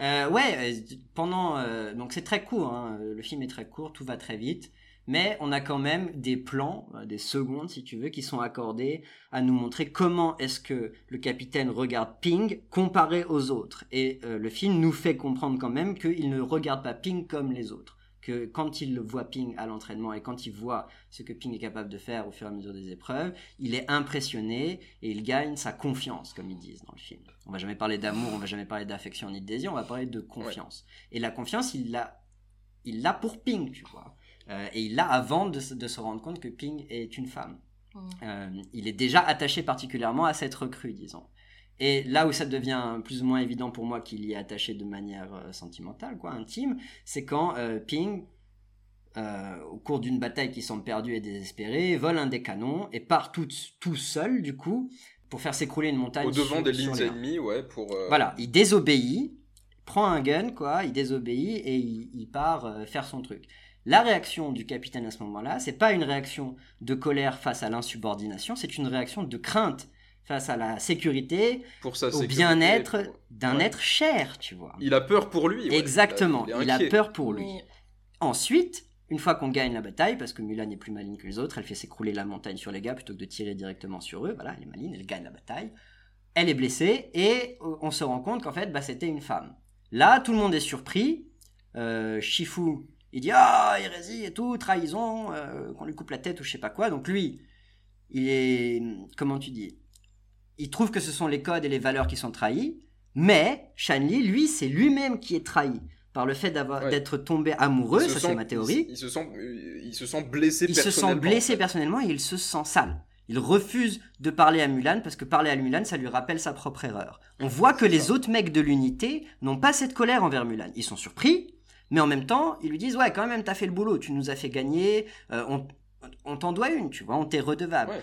Euh, ouais, euh, pendant euh, donc c'est très court, hein, le film est très court, tout va très vite, mais on a quand même des plans, euh, des secondes si tu veux, qui sont accordés à nous montrer comment est-ce que le capitaine regarde Ping comparé aux autres. Et euh, le film nous fait comprendre quand même qu'il ne regarde pas Ping comme les autres. Que quand il voit Ping à l'entraînement et quand il voit ce que Ping est capable de faire au fur et à mesure des épreuves, il est impressionné et il gagne sa confiance, comme ils disent dans le film. On va jamais parler d'amour, on va jamais parler d'affection ni de désir, on va parler de confiance. Et la confiance, il l'a, il l'a pour Ping, tu vois. Euh, et il l'a avant de, se- de se rendre compte que Ping est une femme. Mm. Euh, il est déjà attaché particulièrement à cette recrue, disons. Et là où ça devient plus ou moins évident pour moi qu'il y est attaché de manière euh, sentimentale, quoi, intime, c'est quand euh, Ping, euh, au cours d'une bataille qui semble perdue et désespérée, vole un des canons et part tout, tout seul, du coup, pour faire s'écrouler une montagne. Au devant sur- des lignes ennemies, ouais, pour. euh, Voilà, il désobéit, prend un gun, quoi, il désobéit et il, il part euh, faire son truc. La réaction du capitaine à ce moment-là, c'est pas une réaction de colère face à l'insubordination, c'est une réaction de crainte face à la sécurité, Pour sa au bien-être pour- d'un Ouais. être cher, tu vois. Il a peur pour lui. ouais. Exactement, Il, il est a peur pour lui. Ensuite, une fois qu'on gagne la bataille, parce que Mulan est plus maligne que les autres, elle fait s'écrouler la montagne sur les gars plutôt que de tirer directement sur eux. Voilà, elle est maligne, elle gagne la bataille. Elle est blessée et euh, on se rend compte qu'en fait, bah, c'était une femme. Là, tout le monde est surpris. Euh, Shifu, il dit ah hérésie et tout, trahison, euh, qu'on lui coupe la tête ou je sais pas quoi. Donc lui, il est comment tu dis Il trouve que ce sont les codes et les valeurs qui sont trahis, mais Shanli, lui, c'est lui-même qui est trahi par le fait Ouais. d'être tombé amoureux, Il ça c'est ma théorie. Il, se sent, il se sent blessé Il se sent personnellement. blessé en fait. personnellement et il se sent sale. Il refuse de parler à Mulan parce que parler à Mulan, ça lui rappelle sa propre erreur. On voit que les autres mecs de l'unité n'ont pas cette colère envers Mulan. Ils sont surpris, mais en même temps, ils lui disent Ouais, quand même, t'as fait le boulot, tu nous as fait gagner, euh, on, on t'en doit une, tu vois, on t'est redevable. Ouais.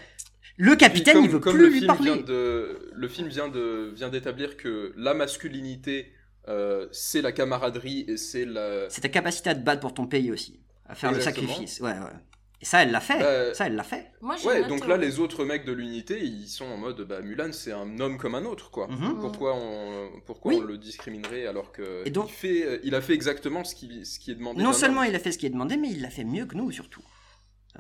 Le capitaine, Puis il veut comme plus le lui film parler. Vient de, le film vient de vient d'établir que la masculinité, euh, c'est la camaraderie et c'est la. C'est ta capacité à te battre pour ton pays aussi, à faire Exactement. le sacrifice. Ouais, ouais. Et ça, elle l'a fait. Euh, ça, elle l'a fait. Moi, Ouais, donc autre là, les autres mecs de l'unité, ils sont en mode, bah, Mulan, c'est un homme comme un autre, quoi. Mhm. Pourquoi on, pourquoi Oui. on le discriminerait alors que Et donc- il, fait, il a fait exactement ce qui, ce qui est demandé. Non seulement homme. il a fait ce qui est demandé, mais il l'a fait mieux que nous, surtout.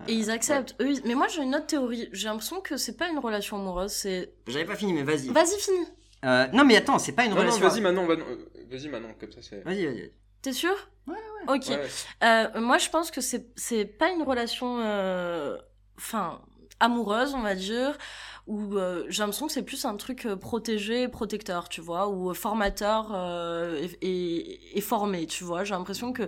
Et ils acceptent. Eux, ils- Mais moi, j'ai une autre théorie. J'ai l'impression que c'est pas une relation amoureuse, c'est. J'avais pas fini, mais vas-y. Vas-y, finis. Euh, non, mais attends, c'est pas une Non, non, relation. vas-y Manon, Manon, euh, vas-y Manon, comme ça c'est. Vas-y, vas-y. T'es sûr? Ouais, Ok. Ouais, ouais. Euh, moi, je pense que c'est c'est pas une relation, euh, enfin, amoureuse, on va dire, ou euh, j'ai l'impression que c'est plus un truc protégé, protecteur, tu vois, ou formateur euh, et, et, et formé, tu vois. J'ai l'impression que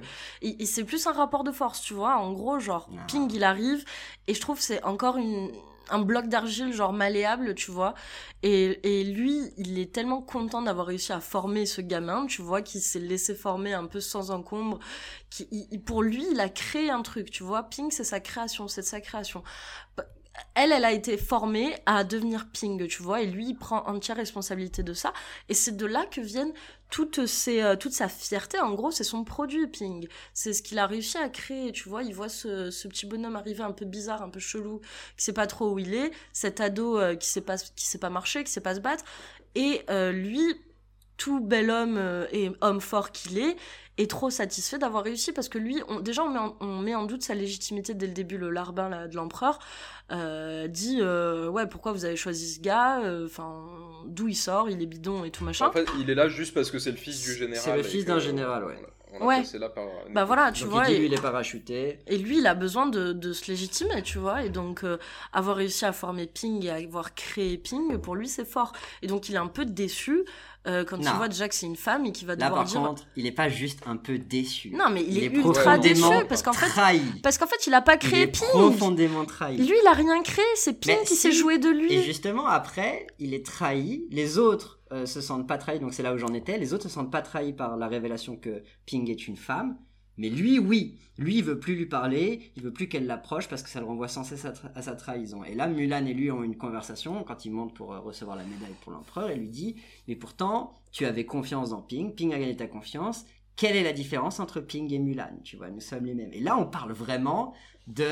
c'est plus un rapport de force, tu vois. En gros, genre, Ah. ping, il arrive, et je trouve que c'est encore une un bloc d'argile genre malléable tu vois et, et lui il est tellement content d'avoir réussi à former ce gamin tu vois qu'il s'est laissé former un peu sans encombre qui, pour lui, il a créé un truc, tu vois. Pink, c'est sa création, c'est de sa création. Elle, elle a été formée à devenir Ping, tu vois, et lui, il prend entière responsabilité de ça. Et c'est de là que viennent euh, toute sa fierté. En gros, c'est son produit, Ping. C'est ce qu'il a réussi à créer, tu vois. Il voit ce, ce, petit bonhomme arriver un peu bizarre, un peu chelou, qui sait pas trop où il est. Cet ado euh, qui sait pas, qui sait pas marcher, qui sait pas se battre. Et euh, lui, tout bel homme et homme fort qu'il est, est trop satisfait d'avoir réussi parce que lui, on, déjà on met, en, on met en doute sa légitimité dès le début, le larbin là, de l'empereur euh, dit euh, ouais pourquoi vous avez choisi ce gars, enfin d'où il sort, il est bidon et tout machin. En fait, il est là juste parce que c'est le fils du général. C'est le fils d'un général, ouais. On a Ouais. passé là par. Bah voilà, tu Donc vois. il dit, et- lui, il est parachuté. Et lui, il a besoin de, de se légitimer, tu vois. Et donc, euh, avoir réussi à former Ping et à avoir créé Ping, pour lui, c'est fort. Et donc, il est un peu déçu euh, quand il Non. voit déjà que c'est une femme et qu'il va Là, devoir par dire. contre, il est pas juste un peu déçu. Non, mais il, est, ultra déçu parce qu'en fait, trahi. parce qu'en fait, il a pas il créé est Ping. profondément trahi. Lui, il a rien créé. C'est Ping Mais qui si. s'est joué de lui. Et justement, après, il est trahi. Les autres euh, se sentent pas trahis, donc c'est là où j'en étais. Les autres se sentent pas trahis par la révélation que Ping est une femme. Mais lui, oui. Lui, il veut plus lui parler, il veut plus qu'elle l'approche parce que ça le renvoie sans cesse à, tra- à sa trahison. Et là, Mulan et lui ont une conversation quand il monte pour euh, recevoir la médaille pour l'empereur et lui dit Mais pourtant, tu avais confiance dans Ping, Ping a gagné ta confiance. Quelle est la différence entre Ping et Mulan? Tu vois, nous sommes les mêmes. Et là, on parle vraiment de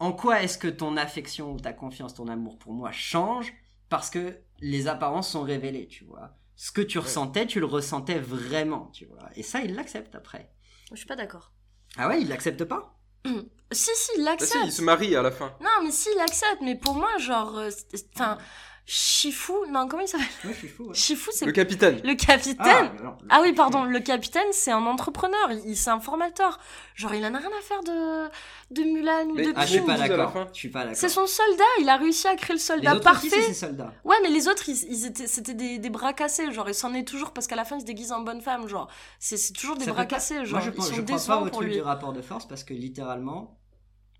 en quoi est-ce que ton affection ou ta confiance, ton amour pour moi change parce que les apparences sont révélées, tu vois. Ce que tu ressentais, tu le ressentais vraiment, tu vois. Et ça, il l'accepte après. Je suis pas d'accord. Ah ouais, il l'accepte pas? Si, si, il Ah si, l'accepte. il se marie à la fin. Non, mais si, il accepte. Mais pour moi, genre, euh, c'est- enfin, Shifu, non, comment il s'appelle ouais. Shifu, c'est Le le, capitaine. capitaine. Ah, non, Ah oui, pardon, le capitaine, c'est un entrepreneur, il, il- c'est un formateur. Genre, il en a rien à faire de, de Mulan ou Mais- de Ah, je suis pas Ils d'accord. fin. Je suis pas d'accord. C'est son soldat, il a réussi à créer le Les soldat autres parfait. aussi, ses soldats. Ouais, mais les autres, ils, ils étaient, c'était des, des bras cassés, genre, ils s'en est toujours parce qu'à la fin, ils se déguisent en bonne femme, genre. C'est, c'est toujours des Ça bras pas- cassés, genre. Moi, je, ils pense, sont je crois pas au truc lui. du rapport de force parce que littéralement,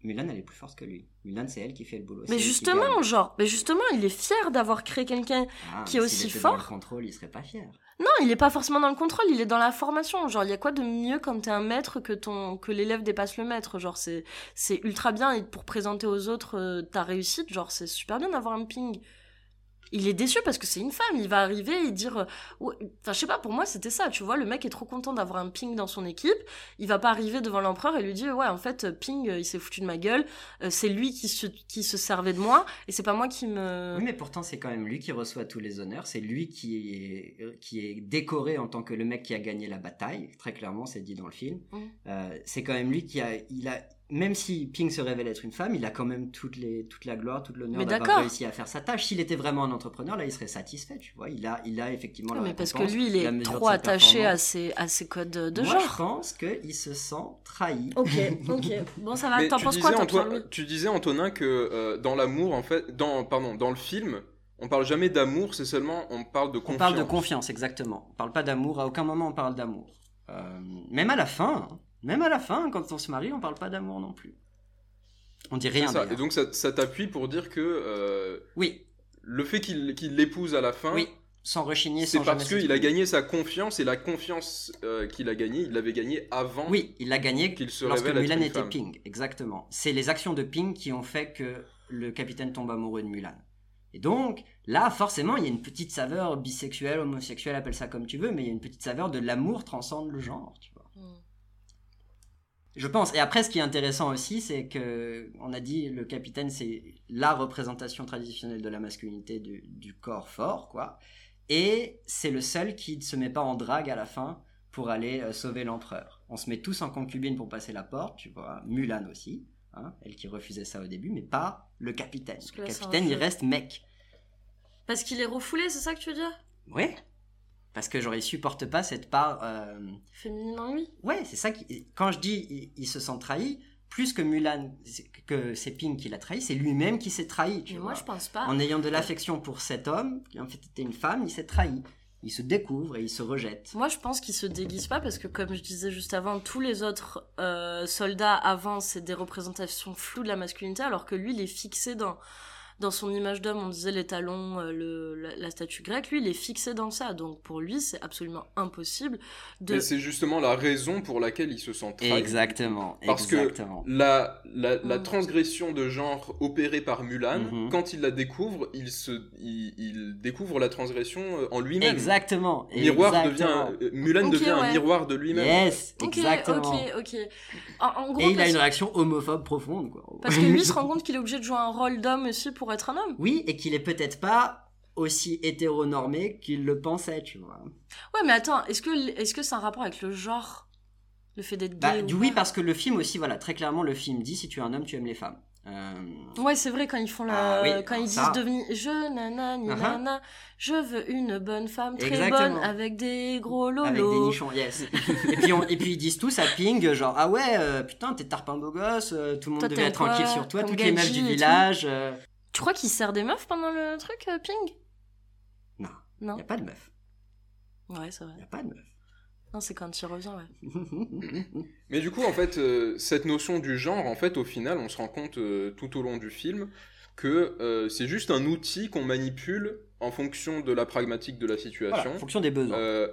Mulan, elle est plus forte que lui. Mulan, c'est elle qui fait le boulot. Mais justement, genre, mais justement, il est fier d'avoir créé quelqu'un. Ah, qui est aussi était fort. Dans le contrôle, il serait pas fier. Non, il est pas forcément dans le contrôle, il est dans la formation. Genre, il y a quoi de mieux quand t'es un maître que ton, que l'élève dépasse le maître? Genre, c'est, c'est ultra bien et pour présenter aux autres euh, ta réussite, genre, c'est super bien d'avoir un ping. Il est déçu parce que c'est une femme, il va arriver et dire, euh, enfin, je sais pas, pour moi, c'était ça, tu vois, le mec est trop content d'avoir un ping dans son équipe, il va pas arriver devant l'empereur et lui dire, ouais, en fait, ping, euh, il s'est foutu de ma gueule, euh, c'est lui qui se, qui se servait de moi et c'est pas moi qui me... Oui, mais pourtant, c'est quand même lui qui reçoit tous les honneurs. C'est lui qui est, qui est décoré en tant que le mec qui a gagné la bataille. Très clairement, c'est dit dans le film. Mm. Euh, c'est quand même lui qui a, il a, même si Ping se révèle être une femme, il a quand même toute, les, toute la gloire, tout l'honneur d'avoir réussi à faire sa tâche. S'il était vraiment un entrepreneur, là, il serait satisfait, tu vois. Il a, il a effectivement la mais parce que lui, il est trop attaché à ses, à ses codes de Moi, genre. je pense qu'il se sent trahi. Ok, ok. Bon, ça va. T'en tu penses quoi, toi, Antoine- tu disais, Antonin, que euh, dans l'amour, en fait, dans, pardon, dans le film, on parle jamais d'amour, c'est seulement, on parle de On confiance. parle de confiance, exactement. On parle pas d'amour, à aucun moment on parle d'amour. Euh, même à la fin, hein. Même à la fin, quand on se marie, on parle pas d'amour non plus. On dit rien ça. Et donc, ça, ça t'appuie pour dire que euh, Oui, le fait qu'il l'épouse à la fin, oui, sans rechigner, c'est parce qu'il a gagné sa confiance, et la confiance euh, qu'il a gagnée, il l'avait gagnée avant Oui, il l'a gagné qu'il se lorsque Mulan était femme. Ping, exactement. C'est les actions de Ping qui ont fait que le capitaine tombe amoureux de Mulan. Et donc, là, forcément, il y a une petite saveur bisexuelle, homosexuelle, appelle ça comme tu veux, mais il y a une petite saveur de l'amour transcende le genre, tu vois. Hmm. Je pense. Et après, ce qui est intéressant aussi, c'est que on a dit le capitaine, c'est la représentation traditionnelle de la masculinité du, du corps fort, quoi. Et c'est le seul qui ne se met pas en drague à la fin pour aller euh, sauver l'empereur. On se met tous en concubine pour passer la porte, tu vois. Mulan aussi, hein, elle qui refusait ça au début, mais pas le capitaine. Parce Le capitaine, il reste mec. Parce qu'il est refoulé, c'est ça que tu veux dire? Oui. Parce que genre, il supporte pas cette part. euh, Féminine en lui Ouais, c'est ça qui. Quand je dis il, il se sent trahi, plus que Mulan, que c'est Ping qui l'a trahi, c'est lui-même qui s'est trahi, tu Mais vois. moi, je pense pas. En ayant de l'affection pour cet homme, qui en fait était une femme, il s'est trahi. Il se découvre et il se rejette. Moi, je pense qu'il se déguise pas parce que, comme je disais juste avant, tous les autres euh, soldats avant, c'est des représentations floues de la masculinité, alors que lui, il est fixé dans dans son image d'homme, on disait les talons, euh, le, la, la statue grecque, lui, il est fixé dans ça. Donc pour lui, c'est absolument impossible de. Mais c'est justement la raison pour laquelle il se sent trahi. Exactement. Parce exactement. que la, la, la transgression de genre opérée par Mulan, Mhm. quand il la découvre, il, se, il, il découvre la transgression euh, en lui-même. Exactement. Miroir exactement. devient, euh, Mulan devient un miroir de lui-même. Yes, exactement. ok, ok. En, en gros, Et il a une réaction homophobe profonde, quoi. parce que lui se rend compte qu'il est obligé de jouer un rôle d'homme aussi pour être un homme. Oui, et qu'il est peut-être pas aussi hétéronormé qu'il le pensait, tu vois. Ouais, mais attends, est-ce que est-ce que c'est un rapport avec le genre Le fait d'être Bah, gay ou oui, parce que le film aussi, voilà, très clairement, le film dit si tu es un homme, tu aimes les femmes. Euh, Ouais, c'est vrai quand ils font la Ah oui, quand ils disent devenir je nanani Uh-huh. nana, je veux une bonne femme très Exactement. bonne avec des gros lolos. Avec des nichons, yes. et, puis on- et puis ils disent tous à Ping, genre, ah ouais, euh, putain, t'es tarpin beau gosse, euh, tout le monde Toi, devait être tranquille sur toi, toutes les meufs du village. Tu crois qu'il sert des meufs pendant le truc euh, Ping? Non. Non. Y a pas de meuf. Ouais, c'est vrai. Y a pas de meuf. Non, c'est quand il revient, ouais. Mais du coup, en fait, euh, cette notion du genre, en fait, au final, on se rend compte euh, tout au long du film que euh, c'est juste un outil qu'on manipule en fonction de la pragmatique de la situation. Voilà, en fonction des besoins. Euh,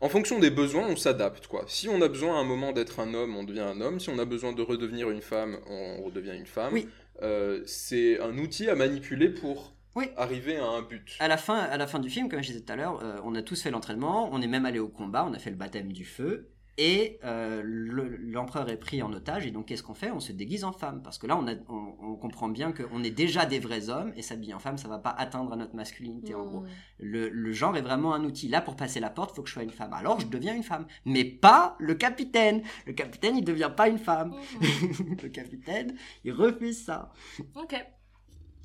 en fonction des besoins, on s'adapte, quoi. Si on a besoin à un moment d'être un homme, on devient un homme. Si on a besoin de redevenir une femme, on redevient une femme. Oui. Euh, c'est un outil à manipuler pour Oui. arriver à un but. À la fin, à la fin du film, comme je disais tout à l'heure, euh, on a tous fait l'entraînement, on est même allé au combat, on a fait le baptême du feu, et euh, le- l'empereur est pris en otage, et donc qu'est-ce qu'on fait? On se déguise en femme, parce que là, on, a- on, on comprend bien qu'on est déjà des vrais hommes, et s'habiller en femme, ça va pas atteindre à notre masculinité, en gros. Mm. Le, le genre est vraiment un outil. Là, pour passer la porte, faut que je sois une femme. Alors, je deviens une femme. Mais pas le capitaine. Le capitaine, il devient pas une femme. Mhm. le capitaine, il refuse ça. ok.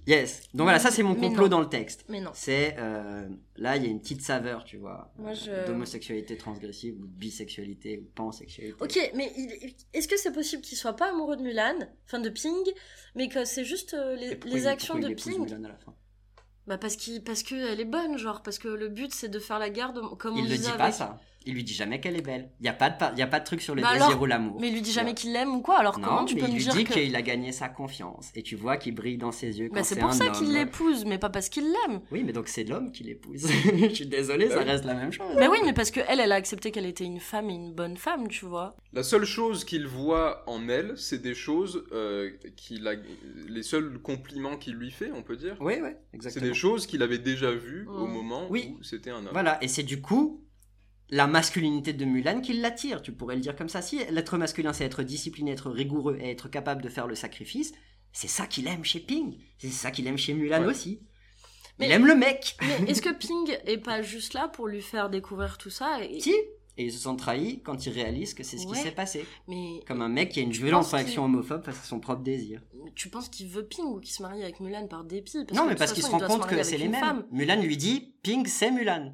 Yes. Donc voilà, ça, c'est mon complot dans le texte. Mais non. C'est euh, là, il y a une petite saveur, tu vois, Moi, euh, je- d'homosexualité transgressive ou de bisexualité ou pansexualité. Ok, mais il- est-ce que c'est possible qu'il soit pas amoureux de Mulan, enfin de Ping, mais que c'est juste euh, les, les il- actions de Ping Mulan à la fin? Bah parce qu'il parce que elle est bonne, genre parce que le but c'est de faire la guerre de- comme on Il le dit disait pas avec- ça. Il lui dit jamais qu'elle est belle. Il y a pas de y a pas de truc sur le Bah désir alors, ou l'amour. Mais il lui dit jamais qu'il l'aime ou quoi Alors comment Non, tu mais peux il me lui dire dit que qu'il a gagné sa confiance et tu vois qu'il brille dans ses yeux quand bah, c'est c'est pour un ça qu'il l'épouse, mais pas parce qu'il l'aime. Oui, mais donc c'est l'homme qui l'épouse. Je suis désolé, ça Bah reste la même chose. Mais oui, mais parce que elle, elle a accepté qu'elle était une femme et une bonne femme, tu vois. La seule chose qu'il voit en elle, c'est des choses euh, qu'il a, les seuls compliments qu'il lui fait, on peut dire. Oui, oui, C'est exactement. des choses qu'il avait déjà vues au Mm. moment Oui. où c'était un homme. Voilà, et c'est du coup la masculinité de Mulan qui l'attire, tu pourrais le dire comme ça. Si l'être masculin, c'est être discipliné, être rigoureux et être capable de faire le sacrifice, c'est ça qu'il aime chez Ping. C'est ça qu'il aime chez Mulan Ouais. aussi. Mais- Il aime le mec. Mais est-ce que Ping est pas juste là pour lui faire découvrir tout ça et... Si Et ils se sont trahis quand ils réalisent que c'est ce Ouais. qui s'est passé. Mais Comme un mec qui a une violente réaction homophobe face à son propre désir. tu penses qu'il veut Ping ou qu'il se marie avec Mulan par dépit? Non, que mais parce qu'il se rend compte que c'est les mêmes. femme. Mulan lui dit Ping, c'est Mulan.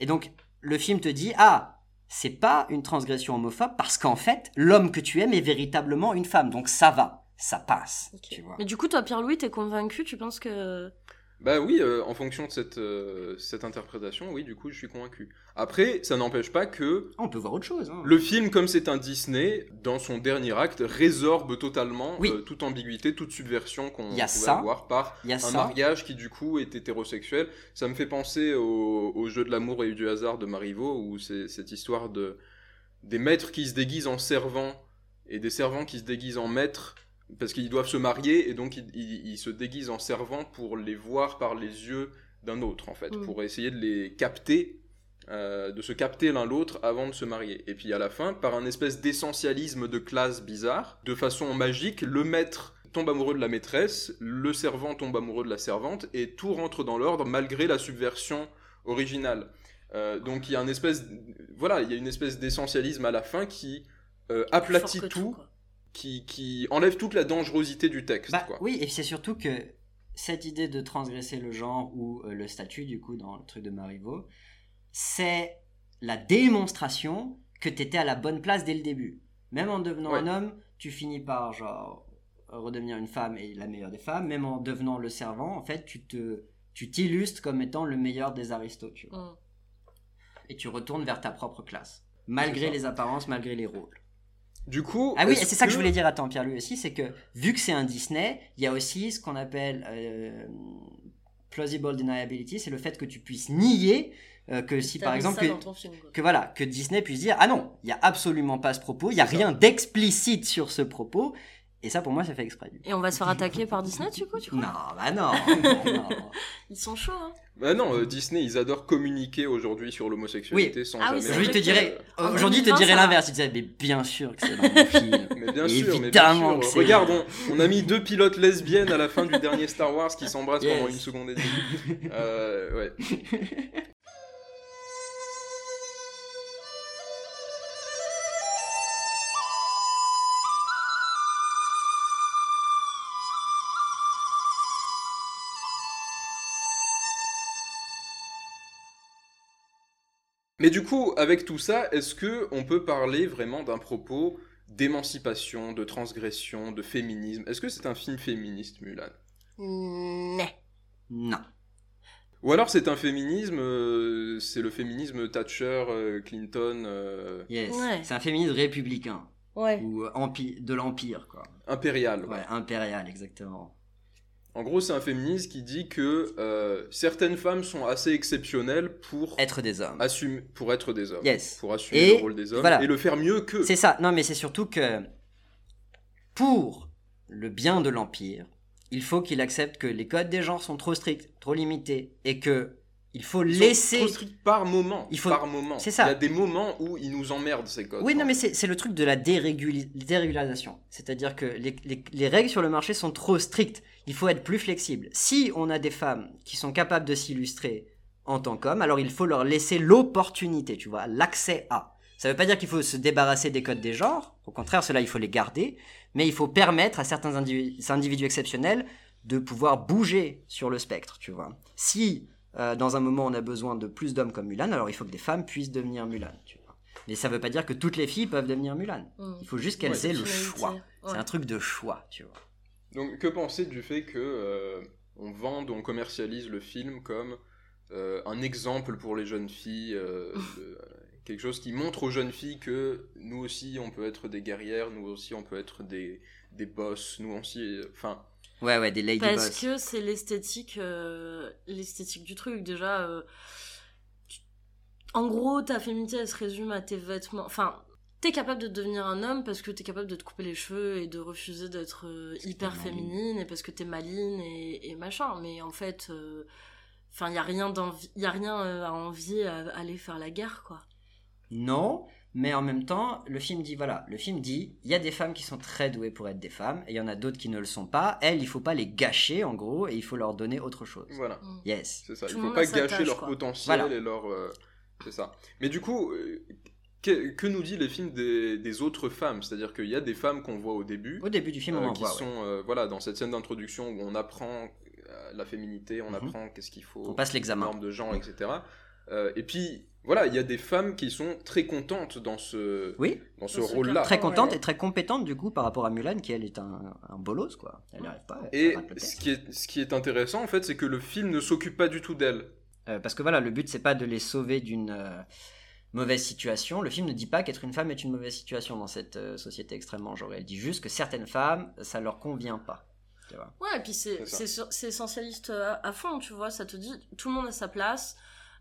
Et donc, le film te dit Ah, c'est pas une transgression homophobe parce qu'en fait, l'homme que tu aimes est véritablement une femme. Donc ça va, ça passe. Ok. Tu vois. Mais du coup, toi, Pierre-Louis, t'es convaincu Tu penses que. Bah oui, euh, en fonction de cette, euh, cette interprétation, oui, du coup, je suis convaincu. Après, ça n'empêche pas que On peut voir autre chose. hein. le film, comme c'est un Disney, dans son dernier acte, résorbe totalement Oui. euh, toute ambiguïté, toute subversion qu'on pouvait ça. avoir par un ça. mariage qui, du coup, est hétérosexuel. Ça me fait penser au, au jeu de l'amour et du hasard de Marivaux, où c'est cette histoire de des maîtres qui se déguisent en servants et des servants qui se déguisent en maîtres parce qu'ils doivent se marier et donc ils, ils- ils se déguisent en servants pour les voir par les yeux d'un autre en fait, Mm. pour essayer de les capter, euh, de se capter l'un l'autre avant de se marier. Et puis à la fin, par un espèce d'essentialisme de classe bizarre, de façon magique, le maître tombe amoureux de la maîtresse, le servant tombe amoureux de la servante et tout rentre dans l'ordre malgré la subversion originale. Euh, donc il y a une espèce, voilà, il y a une espèce d'essentialisme à la fin qui euh, aplatit tout. Qui, qui enlève toute la dangerosité du texte. Bah, quoi. oui, et c'est surtout que cette idée de transgresser le genre ou euh, le statut, du coup, dans le truc de Marivaux, c'est la démonstration que t'étais à la bonne place dès le début. Même en devenant Ouais. un homme, tu finis par, genre, redevenir une femme et la meilleure des femmes. Même en devenant le servant, en fait, tu te tu t'illustres comme étant le meilleur des aristos, tu vois. Mm. Et tu retournes vers ta propre classe. Malgré les apparences, malgré les rôles. Du coup. Ah oui, c'est ça que je voulais dire à temps, Pierre-Louis aussi, c'est que vu que c'est un Disney, il y a aussi ce qu'on appelle euh, plausible deniability, c'est le fait que tu puisses nier euh, que si par exemple que, film, que voilà que Disney puisse dire ah non, il y a absolument pas ce propos, il y a rien d'explicite sur ce propos, et ça pour moi ça fait exprès. Et on va se faire attaquer par Disney, du coup, tu crois Non, bah non, non. Ils sont chauds, hein. Bah non, euh, Disney, ils adorent communiquer aujourd'hui sur l'homosexualité sans Ah oui, jamais. c'est Aujourd'hui, je te dirais, aujourd'hui, te 2020, dirais l'inverse. Il dirait, mais bien sûr que c'est dans mon film. Mais bien sûr, mais bien Évidemment sûr. que c'est- Regarde, on, on a mis deux pilotes lesbiennes à la fin du dernier Star Wars qui s'embrassent Yes. pendant une seconde et demie. Euh, ouais. Mais du coup, avec tout ça, est-ce que on peut parler vraiment d'un propos d'émancipation, de transgression, de féminisme? Est-ce que c'est un film féministe, Mulan? Ouais. Non. Ou alors c'est un féminisme, euh, c'est le féminisme Thatcher, euh, Clinton, euh, Yes. Ouais. C'est un féminisme républicain. Ouais. Ou euh, de l'Empire, quoi. impérial. Ouais, impérial, exactement. En gros, c'est un féminisme qui dit que euh, certaines femmes sont assez exceptionnelles pour Être des hommes. assumer, pour être des hommes, Yes. pour assumer Et le rôle des hommes voilà. et le faire mieux qu'eux. C'est ça. Non, mais c'est surtout que pour le bien de l'Empire, il faut qu'il accepte que les codes des genres sont trop stricts, trop limités, et que il faut Ils laisser. par moment. Il faut- Par moment. C'est ça. Il y a des moments où ils nous emmerdent ces codes. Oui, non, mais c'est c'est le truc de la déréguli- dérégularisation. C'est-à-dire que les, les- les règles sur le marché sont trop strictes. Il faut être plus flexible. Si on a des femmes qui sont capables de s'illustrer en tant qu'hommes, alors il faut leur laisser l'opportunité, tu vois, l'accès à. Ça ne veut pas dire qu'il faut se débarrasser des codes des genres. Au contraire, cela, il faut les garder. Mais il faut permettre à certains individus exceptionnels de pouvoir bouger sur le spectre, tu vois. Si, euh, dans un moment, on a besoin de plus d'hommes comme Mulan, alors il faut que des femmes puissent devenir Mulan, tu vois. Mais ça veut pas dire que toutes les filles peuvent devenir Mulan. Mm. Il faut juste qu'elles Ouais, aient le choix. Ouais. C'est un truc de choix, tu vois. Donc, que penser du fait que euh, on vende, on commercialise le film comme euh, un exemple pour les jeunes filles, euh, de- quelque chose qui montre aux jeunes filles que nous aussi on peut être des guerrières, nous aussi on peut être des, des boss, nous aussi, euh, enfin, Ouais, ouais, des lady Parce boss. que c'est l'esthétique, euh, l'esthétique du truc. Déjà, euh, tu- en gros, ta féminité, elle se résume à tes vêtements. Enfin, t'es capable de devenir un homme parce que t'es capable de te couper les cheveux et de refuser d'être euh, hyper féminine et parce que t'es maline et, et machin. Mais en fait, enfin, y a rien y a rien à envier à aller faire la guerre, quoi. Non, mais en même temps, le film dit voilà, le film dit il y a des femmes qui sont très douées pour être des femmes et il y en a d'autres qui ne le sont pas. Elles, il faut pas les gâcher en gros et il faut leur donner autre chose. voilà. Mm. Yes. C'est ça, Tout il faut pas gâcher leur quoi. potentiel Voilà. et leur. euh, c'est ça. Mais du coup, euh, que, que nous dit les films des, des autres femmes? C'est-à-dire qu'il y a des femmes qu'on voit au début, Au début du film, on euh, en qui voit. ouais. sont euh, voilà, dans cette scène d'introduction où on apprend la féminité, on Mhm. apprend qu'est-ce qu'il faut, On passe l'examen. normes de genre, etc. Euh, et puis, voilà, il y a des femmes qui sont très contentes dans ce, Oui, dans ce rôle-là. très ouais. contente et très compétente du coup par rapport à Mulan qui elle est un, un bolos quoi. Elle n'arrive pas. elle Et ce qui, est, ce qui est intéressant, en fait, c'est que le film ne s'occupe pas du tout d'elle. Euh, parce que voilà, le but c'est pas de les sauver d'une euh, mauvaise situation. Le film ne dit pas qu'être une femme est une mauvaise situation dans cette euh, société extrêmement genrée. Elle dit juste que certaines femmes, ça leur convient pas. Tu vois. Ouais, et puis c'est essentialiste à, à fond, tu vois. Ça te dit, tout le monde a sa place.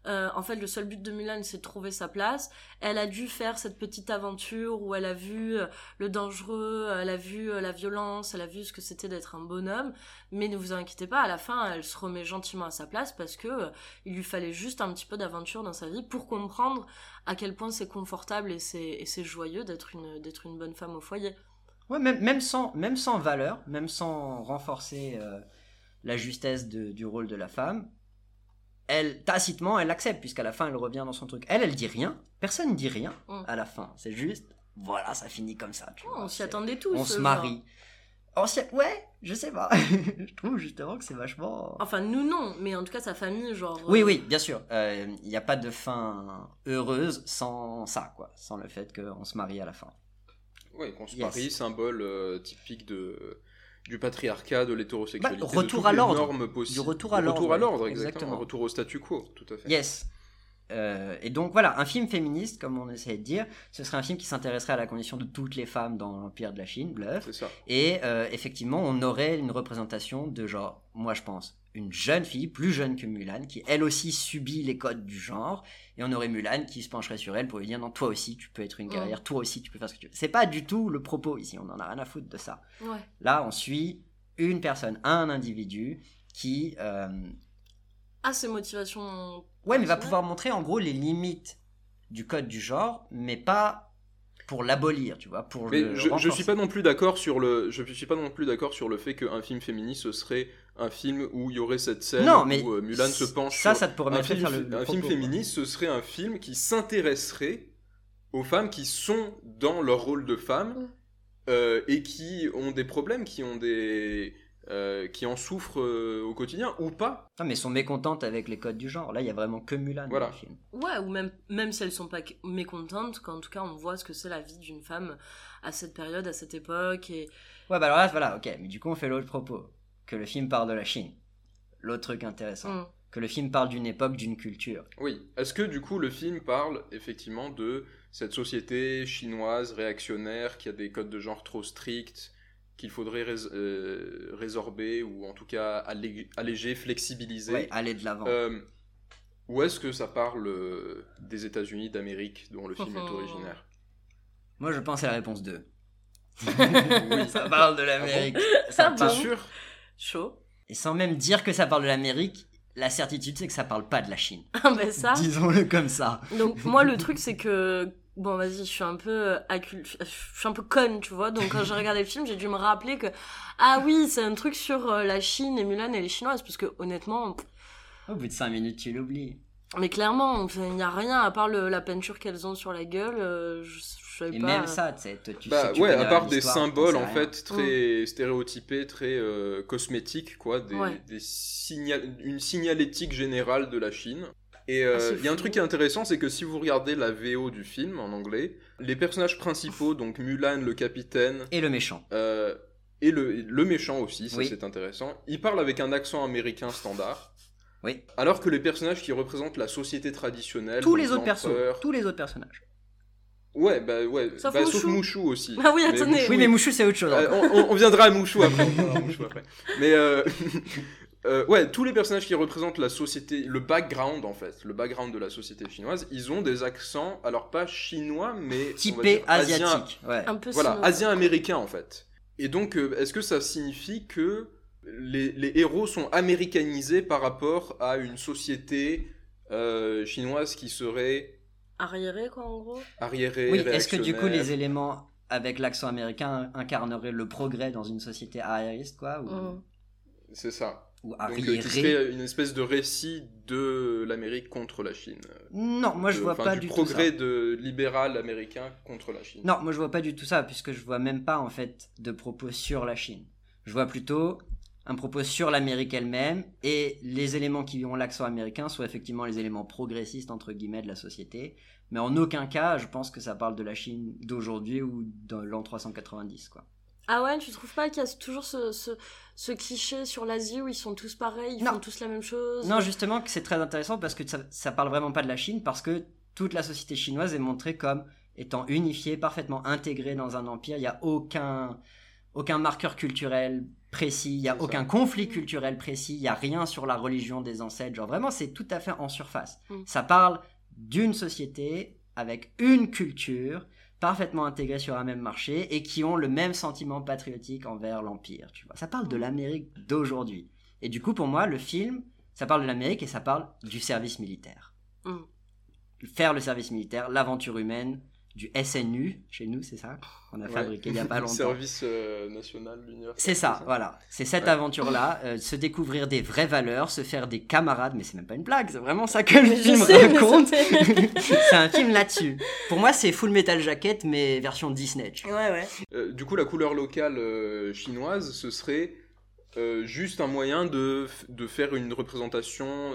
Euh, en fait, le seul but de Mulan, c'est de trouver sa place. Elle a dû faire cette petite aventure où elle a vu euh, le dangereux, elle a vu euh, la violence, elle a vu ce que c'était d'être un bonhomme. Mais ne vous inquiétez pas, à la fin, elle se remet gentiment à sa place parce que il lui fallait juste un petit peu d'aventure dans sa vie pour comprendre à quel point c'est confortable et c'est joyeux d'être une bonne femme au foyer. Ouais, même, sans, valeur, même sans renforcer la justesse du rôle de la femme, elle, tacitement, elle l'accepte, puisqu'à la fin, elle revient dans son truc. Elle, elle dit rien, personne ne dit rien Mm. à la fin. C'est juste, voilà, ça finit comme ça. tu Oh, vois, on s'y attendait tous. On euh, se genre. marie. On s'y- Ouais, je sais pas. je trouve justement que c'est vachement... Enfin, nous non, mais en tout cas, sa famille, genre. Oui, euh, oui, bien sûr. Il n'y a pas de fin heureuse sans ça, quoi. Sans le fait qu'on se marie à la fin. Oui, qu'on se Yes. marie, symbole euh, typique de, du patriarcat, de l'hétérosexualité. Bah, retour à l'ordre. normes possibles. Du retour à l'ordre, Retour à l'ordre, exactement. exactement. Retour au statu quo, tout à fait. Yes. Euh, et donc voilà, un film féministe, comme on essaie de dire, ce serait un film qui s'intéresserait à la condition de toutes les femmes dans l'Empire de la Chine, bluff. C'est ça. Et euh, effectivement, on aurait une représentation de genre, moi je pense, une jeune fille, plus jeune que Mulan, qui elle aussi subit les codes du genre, et on aurait Mulan qui se pencherait sur elle pour lui dire non, toi aussi tu peux être une guerrière, toi aussi tu peux faire ce que tu veux. C'est pas du tout le propos ici, on en a rien à foutre de ça. Ouais. Là, on suit une personne, un individu qui, euh, Ah, ses motivations. Ouais, mais va pouvoir montrer en gros les limites du code du genre, mais pas pour l'abolir, tu vois, pour Mais le je, suis pas non plus d'accord sur le je suis pas non plus d'accord sur le fait qu'un film féministe ce serait un film où il y aurait cette scène Non, mais où euh, Mulan se penche ça, sur- ça te pourrait un même film, faire le, le un film féministe ce serait un film qui s'intéresserait aux femmes qui sont dans leur rôle de femme Mm. euh, et qui ont des problèmes qui ont des euh, qui en souffrent euh, au quotidien ou pas Non, mais sont mécontentes avec les codes du genre. Là, il y a vraiment que Mulan Voilà. dans le film. Ouais, ou même, même si elles sont pas mécontentes, qu'en tout cas on voit ce que c'est la vie d'une femme à cette période, à cette époque. Et... Ouais, bah alors là, voilà, ok. Mais du coup, on fait l'autre propos. Que le film parle de la Chine. L'autre truc intéressant. Mm. Que le film parle d'une époque, d'une culture. Oui. Est-ce que du coup le film parle effectivement de cette société chinoise réactionnaire qui a des codes de genre trop stricts, qu'il faudrait rés- euh, résorber ou en tout cas allé- alléger, flexibiliser Ouais, aller de l'avant. Euh, Ou est-ce que ça parle euh, des États-Unis d'Amérique dont le film est Oh. originaire? Moi, je pense à la réponse 2. Oui. ça parle de l'Amérique. Ah ça parle- sûr? Chaud. Et sans même dire que ça parle de l'Amérique, la certitude, c'est que ça parle pas de la Chine. Ah, ben ça? Disons-le comme ça. Donc moi le truc c'est que bon vas-y je suis un peu euh, accul- je suis un peu conne tu vois donc quand j'ai regardé le film j'ai dû me rappeler que ah oui c'est un truc sur euh, la Chine et Mulan et les Chinoises parce que honnêtement Au bout de 5 minutes, tu l'oublies. mais clairement il n'y a rien à part le- la peinture qu'elles ont sur la gueule euh, je, je Et pas même ça, tu sais, tu Bah sais, tu ouais, à part des symboles en fait très stéréotypés, très euh, cosmétiques quoi, des, Ouais. des signal- une signalétique générale de la Chine. Et euh, Ah, c'est il y a un truc qui est intéressant, c'est que si vous regardez la VO du film en anglais, les personnages principaux, donc Mulan, le capitaine, Et le méchant. euh, et le, le méchant aussi, ça Oui. c'est intéressant, ils parlent avec un accent américain standard. Oui. Alors que les personnages qui représentent la société traditionnelle, Tous les autres persos. l'empereur- Tous les autres personnages. Ouais, bah ouais, Sauf bah, Mouchou. Mouchou aussi. Ah oui, Mais attendez. Mouchou, Oui, mais Mouchou, c'est autre chose. Euh, encore. on, viendra à Mouchou après. on viendra à Mouchou après. Mais euh, euh, ouais, tous les personnages qui représentent la société, le background en fait, le background de la société chinoise, ils ont des accents, alors pas chinois, mais Typé asien- asiatique. Ouais. un peu voilà, asien-américain en fait. Et donc, euh, est-ce que ça signifie que les, les héros sont américanisés par rapport à une société euh, chinoise qui serait arriéré quoi en gros? arriérée Oui, est-ce que du coup les éléments avec l'accent américain incarneraient le progrès dans une société arriériste, quoi Ou, Mm. C'est ça. Ou Donc, euh, arriéré qui serait une espèce de récit de l'Amérique contre la Chine. Non, moi je De- vois enfin, pas du du, tout progrès de libéral américain contre la Chine. Non, moi je vois pas du tout ça, puisque je vois même pas en fait de propos sur la Chine. Je vois plutôt un propos sur l'Amérique elle-même, et les éléments qui ont l'accent américain sont effectivement les éléments progressistes entre guillemets de la société, mais en aucun cas je pense que ça parle de la Chine d'aujourd'hui ou dans l'an 390 quoi. ah ouais tu trouves pas qu'il y a toujours ce, ce, ce cliché sur l'Asie où ils sont tous pareils ils Non. font tous la même chose Non, justement, que c'est très intéressant parce que ça, ça parle vraiment pas de la Chine, parce que toute la société chinoise est montrée comme étant unifiée, parfaitement intégrée dans un empire. Il n'y a aucun, aucun marqueur culturel précis, il n'y a ça. aucun conflit culturel précis, il n'y a rien sur la religion des ancêtres. Genre vraiment, c'est tout à fait en surface. Mm. Ça parle d'une société avec une culture parfaitement intégrée sur un même marché et qui ont le même sentiment patriotique envers l'empire. Tu vois, ça parle de l'Amérique d'aujourd'hui. Et du coup, pour moi, le film, ça parle de l'Amérique et ça parle du service militaire. Mm. Faire le service militaire, l'aventure humaine, du SNU, chez nous, c'est ça qu'on a Ouais. fabriqué il y a pas Le longtemps. Service euh, national universel. C'est ça, voilà. C'est cette Ouais. aventure-là, euh, se découvrir des vraies valeurs, se faire des camarades, mais c'est même pas une blague, c'est vraiment ça que le Je film sais, raconte. c'est un film là-dessus. Pour moi, c'est Full Metal Jacket, mais version Disney. ouais ouais Euh, du coup, la couleur locale euh, chinoise, ce serait euh, juste un moyen de, de faire une représentation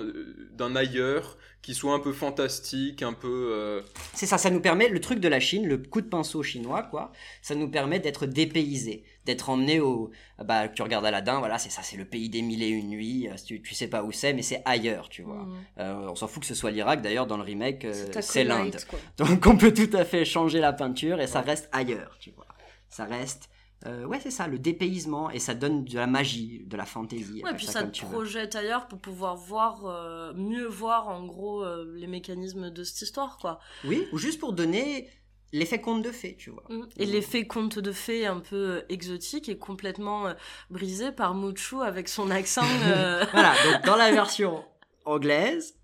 d'un ailleurs qui soit un peu fantastique, un peu... euh, C'est ça, ça nous permet, le truc de la Chine, le coup de pinceau chinois, quoi, ça nous permet d'être dépaysé, d'être emmené au... Bah, tu regardes Aladdin, voilà, c'est ça, c'est le pays des mille et une nuits, euh, tu, tu sais pas où c'est, mais c'est ailleurs, tu vois. Mhm. Euh, on s'en fout que ce soit l'Irak, d'ailleurs, dans le remake, euh, C'est l'Inde. Donc on peut tout à fait changer la peinture et ça reste ailleurs, tu vois. Ça reste... euh, ouais, c'est ça, le dépaysement, et ça donne de la magie, de la fantaisie. Ouais, appelle puis ça te projette ailleurs pour pouvoir voir, euh, mieux voir en gros euh, les mécanismes de cette histoire, quoi. Oui, ou juste pour donner l'effet conte de fées, tu vois. Mm. Et l'effet conte de fées un peu euh, exotique est complètement euh, brisé par Mouchou avec son accent. euh, Voilà, donc dans la version anglaise,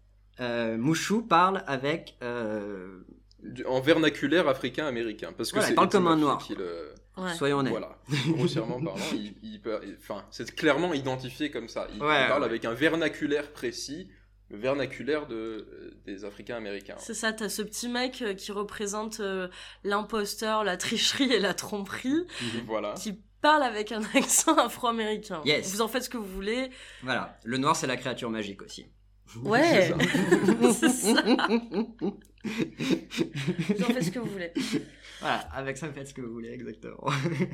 euh, Mouchou parle avec... euh, du- en vernaculaire africain-américain. Parce que Voilà, il c'est parle comme un noir, qui le- ouais. Soyons honnêtes. Voilà, grossièrement parlant, il, il peut- enfin, c'est clairement identifié comme ça. Il, Ouais, il parle ouais. avec un vernaculaire précis, le vernaculaire de, euh, des Africains-Américains. C'est ça, t'as ce petit mec euh, qui représente euh, l'imposteur, la tricherie et la tromperie, Voilà. qui parle avec un accent afro-américain. Yes. Vous en faites ce que vous voulez. Voilà, le noir c'est la créature magique aussi. Ouais, C'est c'est ça. Vous en faites ce que vous voulez. Voilà, avec ça faites ce que vous voulez exactement.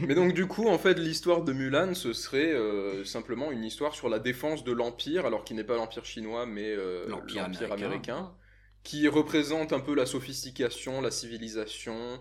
Mais donc du coup, en fait, l'histoire de Mulan, ce serait euh, simplement une histoire sur la défense de l'Empire, alors qui n'est pas l'Empire chinois, mais euh, L'Empire américain. américain, qui représente un peu la sophistication, la civilisation,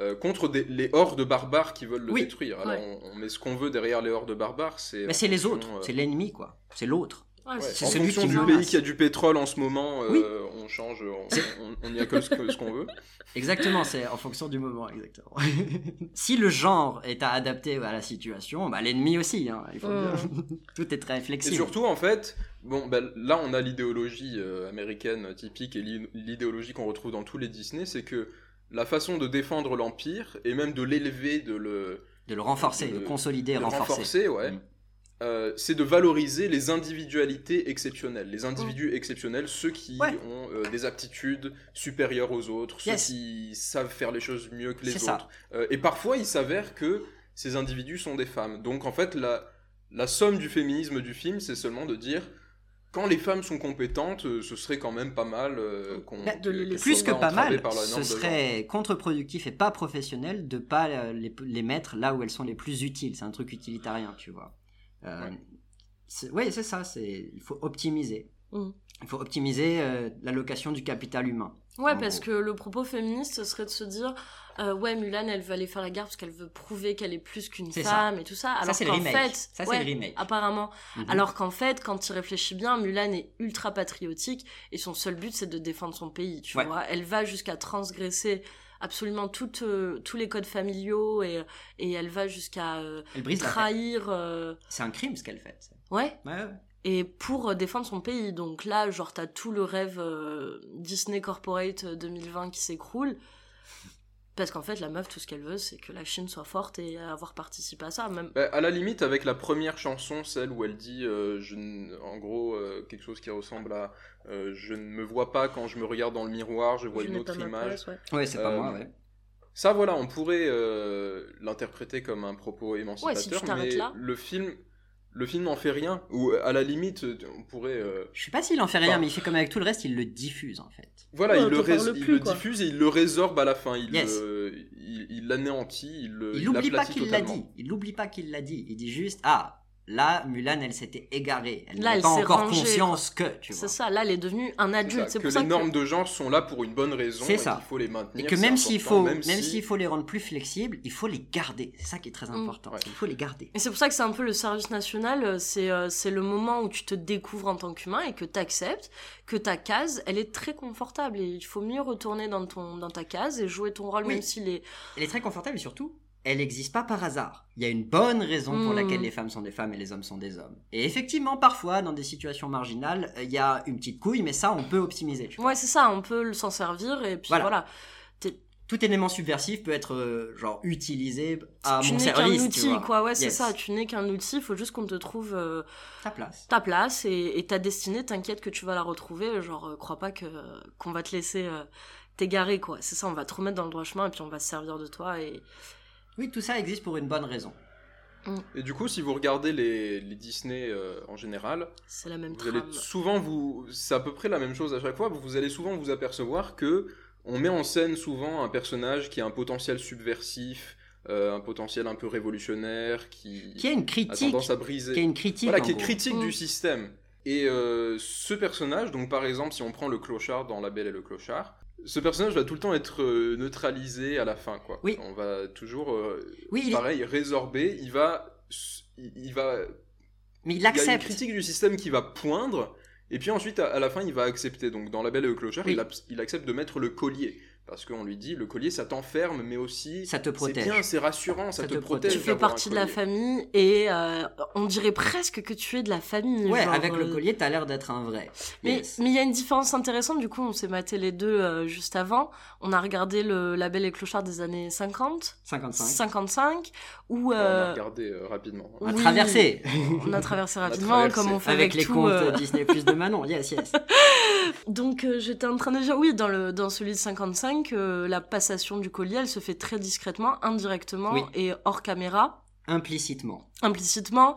euh, contre des- les hordes barbares qui veulent le Oui. détruire. Alors Ouais. on, on met ce qu'on veut derrière les hordes barbares, c'est... Mais c'est les autres, c'est l'ennemi quoi. C'est l'autre. Ouais, c'est en celui fonction qui du pays qui a du pétrole en ce moment, euh, Oui. on change, on, on, on y a que ce qu'on veut. Exactement, c'est en fonction du moment, exactement. si le genre est à adapter à la situation, bah, l'ennemi aussi, hein, il faut bien. Tout est très Et flexible. surtout, en fait, bon, ben, là, on a l'idéologie euh, américaine typique et l'i- l'idéologie qu'on retrouve dans tous les Disney, c'est que la façon de défendre l'Empire, et même de l'élever, de le, De le renforcer, de- de, consolider, de le renforcer. renforcer, ouais, Mm. Euh, c'est de valoriser les individualités exceptionnelles. Les individus exceptionnels, ceux qui Ouais. ont euh, des aptitudes supérieures aux autres, Yes. ceux qui savent faire les choses mieux que les autres. Euh, et parfois, il s'avère que ces individus sont des femmes. Donc, en fait, la, la somme du féminisme du film, c'est seulement de dire quand les femmes sont compétentes, ce serait quand même pas mal euh, qu'on. Bah. Plus que pas mal, par ce serait contre-productif et pas professionnel de pas les, les mettre là où elles sont les plus utiles. C'est un truc utilitarien, tu vois. Euh, Ouais. c'est- Oui, c'est ça. Il faut optimiser. Mm. Il faut optimiser euh, l'allocation du capital humain. Ouais, parce gros. que le propos féministe ce serait de se dire euh, ouais, Mulan, elle veut aller faire la guerre parce qu'elle veut prouver qu'elle est plus qu'une ça. femme et tout ça. Alors ça c'est le remake. fait, ça ouais, le remake. apparemment. Mhm. Alors qu'en fait, quand tu réfléchis bien, Mulan est ultra patriotique et son seul but c'est de défendre son pays. Tu Ouais. vois, elle va jusqu'à transgresser absolument toutes, euh, tous les codes familiaux et, et elle va jusqu'à euh, trahir. euh, C'est un crime ce qu'elle fait. ça. Ouais, Ouais, ouais. et pour euh, défendre son pays. Donc là, genre, t'as tout le rêve euh, Disney Corporate euh, 2020 qui s'écroule. Parce qu'en fait, la meuf, tout ce qu'elle veut, c'est que la Chine soit forte et avoir participé à ça. Même... Bah, à la limite, avec la première chanson, celle où elle dit, euh, je en gros, euh, quelque chose qui ressemble à euh, Je ne me vois pas quand je me regarde dans le miroir, je vois Je une autre image. place, ouais. Ouais, c'est pas Euh, moi, ouais. Ça, voilà, on pourrait euh, l'interpréter comme un propos émancipateur, Ouais, si mais là. le film, le film n'en fait rien. Ou à la limite, on pourrait. euh, Je sais pas s'il en fait rien, Enfin- mais il fait comme avec tout le reste, il le diffuse en fait. Voilà, Ouais, il, le, il diffuse et il le résorbe à la fin. Il Yes. il il l'anéantit, il le. Il n'oublie pas qu'il l'a dit. Il n'oublie pas qu'il l'a dit. Il dit juste ah là Mulan elle s'était égarée. Elle Là, n'avait elle pas s'est encore rangée, conscience que tu vois. C'est ça, là, elle est devenue un C'est adulte. ça, C'est que pour les ça normes que... de genre sont là pour une bonne raison C'est et ça. qu'il faut les maintenir. Et que même s'il important, faut, même si- faut les rendre plus flexibles, il faut les garder. C'est ça qui est très Mm. important. Ouais. Il faut les garder. Et c'est pour ça que c'est un peu le service national, euh, c'est euh, c'est le moment où tu te découvres en tant qu'humain et que tu acceptes que ta case, elle est très confortable et il faut mieux retourner dans, ton, dans ta case et jouer ton rôle Oui. même s'il est... Elle est très confortable et surtout, elle n'existe pas par hasard. Il y a une bonne raison pour laquelle les femmes sont des femmes et les hommes sont des hommes. Et effectivement, parfois, dans des situations marginales, il y a une petite couille, mais ça, on peut optimiser. tu vois. Ouais, c'est ça, on peut s'en servir et puis Voilà. voilà. Tout élément subversif peut être euh, genre utilisé à tu mon n'es qu'un service. tu outil, vois. quoi, ouais, c'est ça, tu n'es qu'un outil, il faut juste qu'on te trouve euh, Ta place. ta place et, et ta destinée, t'inquiète que tu vas la retrouver, genre, euh, crois pas que qu'on va te laisser t'égarer, quoi. C'est ça, on va te remettre dans le droit chemin et puis on va se servir de toi et... Oui, tout ça existe pour une bonne raison. Mm. Et du coup, si vous regardez les, les Disney euh, en général, C'est la même vous allez souvent vous, c'est à peu près la même chose à chaque fois. Vous allez souvent vous apercevoir que on met en scène souvent un personnage qui a un potentiel subversif, euh, un potentiel un peu révolutionnaire, qui, Qui a une a critique, tendance à briser. qui a une critique. Voilà, qui est gros. critique Mm. du système. Et euh, ce personnage, donc par exemple, si on prend le clochard dans La Belle et le Clochard, ce personnage va tout le temps être euh, neutralisé à la fin, quoi. Oui. On va toujours, euh, Oui, il est- pareil, résorber. Il va, il il va, mais il il y a une accepte. critique du système qui va poindre. Et puis ensuite, à, à la fin, il va accepter. Donc, dans La Belle et le Clochard, Oui. il, il accepte de mettre le collier. Parce qu'on lui dit, le collier, ça t'enferme, mais aussi... Ça te C'est protège. bien, c'est rassurant, ça, Ça te, te protège. protège. Tu fais partie de la collier. famille et euh, on dirait presque que tu es de la famille. Ouais, genre, avec le euh, collier, t'as l'air d'être un vrai. Mais Yes. mais il y a une différence intéressante, du coup, on s'est maté les deux euh, juste avant. On a regardé le La Belle et Clochard des années 50, 55. 55, où On a regardé euh, rapidement. On a oui. traversé. on a traversé a rapidement, traversé. comme on fait Avec avec, les tout. contes euh, Disney Plus de Manon. Yes, yes. Donc euh, j'étais en train de dire, oui, dans, le, dans celui de 55, euh, la passation du collier, elle se fait très discrètement, indirectement Oui. et hors caméra, Implicitement. implicitement.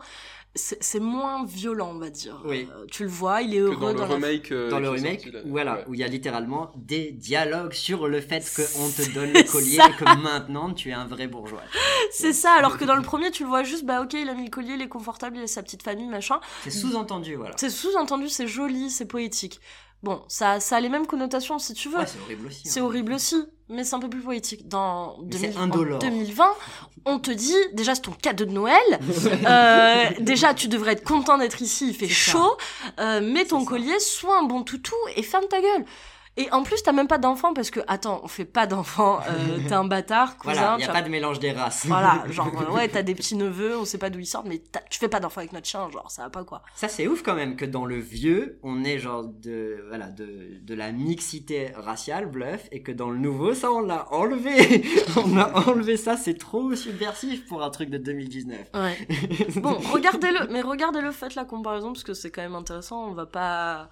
C'est moins violent, on va dire. Oui. Euh, tu le vois, il est Que heureux dans le la remake. euh, Dans le remake, sorti, là. voilà, Ouais. où il y a littéralement des dialogues sur le fait qu'on te donne le collier ça. et que maintenant tu es un vrai bourgeois. C'est ça, alors que dans le premier, tu le vois juste, bah ok, il a mis le collier, il est confortable, il a sa petite famille, machin. C'est sous-entendu, voilà. C'est sous-entendu, c'est joli, c'est poétique. Bon, ça, ça a les mêmes connotations si tu veux. Ouais, c'est horrible aussi. c'est hein. horrible aussi, mais c'est un peu plus poétique. Dans Mais c'est 2000 en indolore. 2020, on te dit, déjà c'est ton cadeau de Noël, euh, déjà tu devrais être content d'être ici, il fait C'est chaud, euh, mets ton C'est collier, sois un bon toutou et ferme ta gueule. Et en plus, t'as même pas d'enfant parce que, attends, on fait pas d'enfant, euh, t'es un bâtard, cousin, Voilà, tu a as pas de mélange des races. Voilà, genre, euh, ouais, t'as des petits neveux, on sait pas d'où ils sortent, mais tu fais pas d'enfant avec notre chien, genre, ça va pas quoi. Ça c'est ouf quand même que dans le vieux, on est genre de voilà de, de la mixité raciale, bluff, et que dans le nouveau, ça on l'a enlevé. on a enlevé ça, c'est trop subversif pour un truc de 2019. Ouais. Bon, regardez-le, mais regardez-le, faites la comparaison parce que c'est quand même intéressant. On va pas.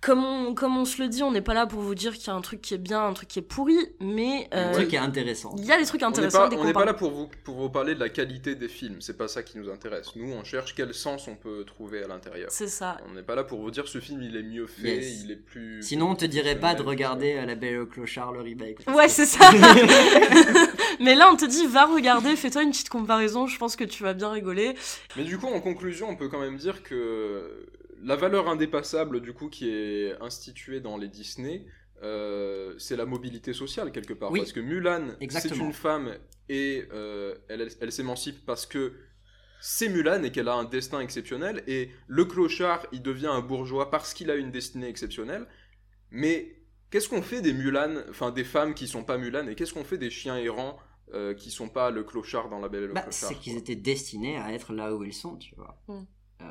Comme on, comme on se le dit, on n'est pas là pour vous dire qu'il y a un truc qui est bien, un truc qui est pourri, mais Un euh, truc qui est intéressant. il y a des trucs intéressants. on n'est pas là pour vous, pour vous parler de la qualité des films, c'est pas ça qui nous intéresse. Nous, on cherche quel sens on peut trouver à l'intérieur. C'est ça. On n'est pas là pour vous dire ce film il est mieux fait, Yes. il est plus. Sinon, on te dirait pas de regarder euh, La Belle et le Clochard, le remake. Ouais, c'est ça. mais là, on te dit, va regarder, fais-toi une petite comparaison, je pense que tu vas bien rigoler. Mais du coup, en conclusion, on peut quand même dire que la valeur indépassable du coup qui est instituée dans les Disney, euh, c'est la mobilité sociale quelque part. Oui. Parce que Mulan, c'est une femme et euh, elle, elle- elle s'émancipe parce que c'est Mulan et qu'elle a un destin exceptionnel. Et le clochard, il devient un bourgeois parce qu'il a une destinée exceptionnelle. Mais qu'est-ce qu'on fait des Mulan, enfin des femmes qui sont pas Mulan, et qu'est-ce qu'on fait des chiens errants euh, qui sont pas le clochard dans La Belle et le Bah, Clochard c'est qu'ils étaient destinés à être là où ils sont, tu vois. Mm. Euh,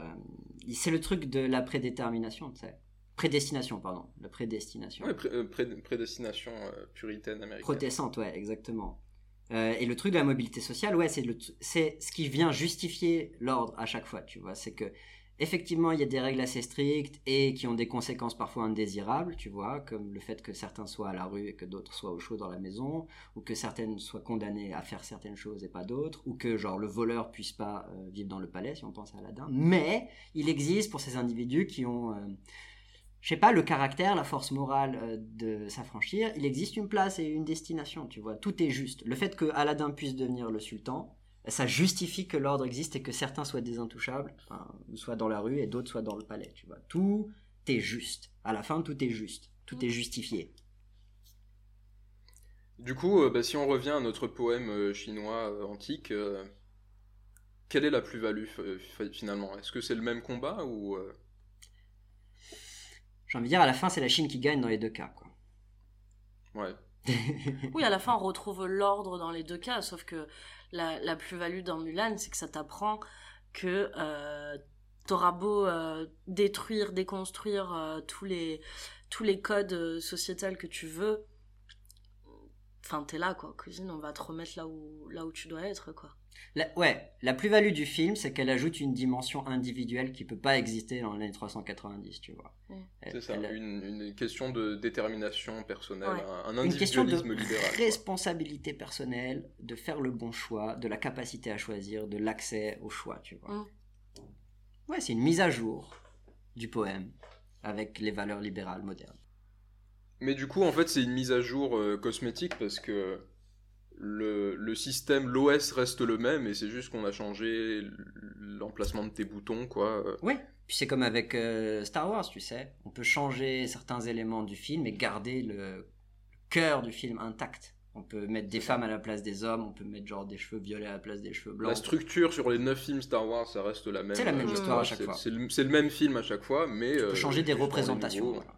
c'est le truc de la prédétermination, tu sais. Prédestination, pardon. La prédestination. Ouais, pré- euh, pré- prédestination euh, puritaine américaine. Protestante, ouais, exactement. Euh, et le truc de la mobilité sociale, ouais, c'est ce qui vient justifier l'ordre à chaque fois, tu vois. C'est que effectivement, il y a des règles assez strictes et qui ont des conséquences parfois indésirables, tu vois, comme le fait que certains soient à la rue et que d'autres soient au chaud dans la maison, ou que certaines soient condamnées à faire certaines choses et pas d'autres, ou que genre le voleur puisse pas euh, vivre dans le palais, si on pense à Aladdin. Mais il existe pour ces individus qui ont euh, je sais pas, le caractère, la force morale euh, de s'affranchir, il existe une place et une destination, tu vois. Tout est juste. Le fait que Aladdin puisse devenir le sultan, ça justifie que l'ordre existe et que certains soient des intouchables, enfin, soient dans la rue et d'autres soient dans le palais, tu vois. Tout est juste. À la fin, tout est juste. Tout est justifié. Du coup, euh, bah, si on revient à notre poème euh, chinois euh, antique, euh, quelle est la plus-value euh, fi- finalement? Est-ce que c'est le même combat ou euh, J'ai envie de dire, à la fin, c'est la Chine qui gagne dans les deux cas, quoi. ouais Oui, à la fin, on retrouve l'ordre dans les deux cas, sauf que la, plus-value dans Mulan, c'est que ça t'apprend que euh, t'auras beau euh, détruire, déconstruire euh, tous les tous les codes euh, sociétals que tu veux, enfin, t'es là, quoi. Cousine, on va te remettre là où, là où tu dois être, quoi. La, ouais, la plus-value du film, c'est qu'elle ajoute une dimension individuelle qui peut pas exister dans l'année 390, tu vois. Mm. C'est ça, elle une, une question de détermination personnelle, Ouais. un, un une question de individualisme quoi. responsabilité personnelle, de faire le bon choix, de la capacité à choisir, de l'accès au choix, tu vois. Mm. Ouais, c'est une mise à jour du poème avec les valeurs libérales modernes. Mais du coup, en fait, c'est une mise à jour euh, cosmétique parce que le, le système, l'OS reste le même et c'est juste qu'on a changé l'emplacement de tes boutons, quoi. Euh, Oui, puis c'est comme avec euh, Star Wars, tu sais. On peut changer certains éléments du film et garder le cœur du film intact. On peut mettre des femmes à la place des hommes, on peut mettre genre des cheveux violets à la place des cheveux blancs. La structure sur les 9 films Star Wars, ça reste la même. C'est la même euh, histoire à chaque fois. C'est le, le même film à chaque fois, mais. On euh, peut changer des représentations. voilà.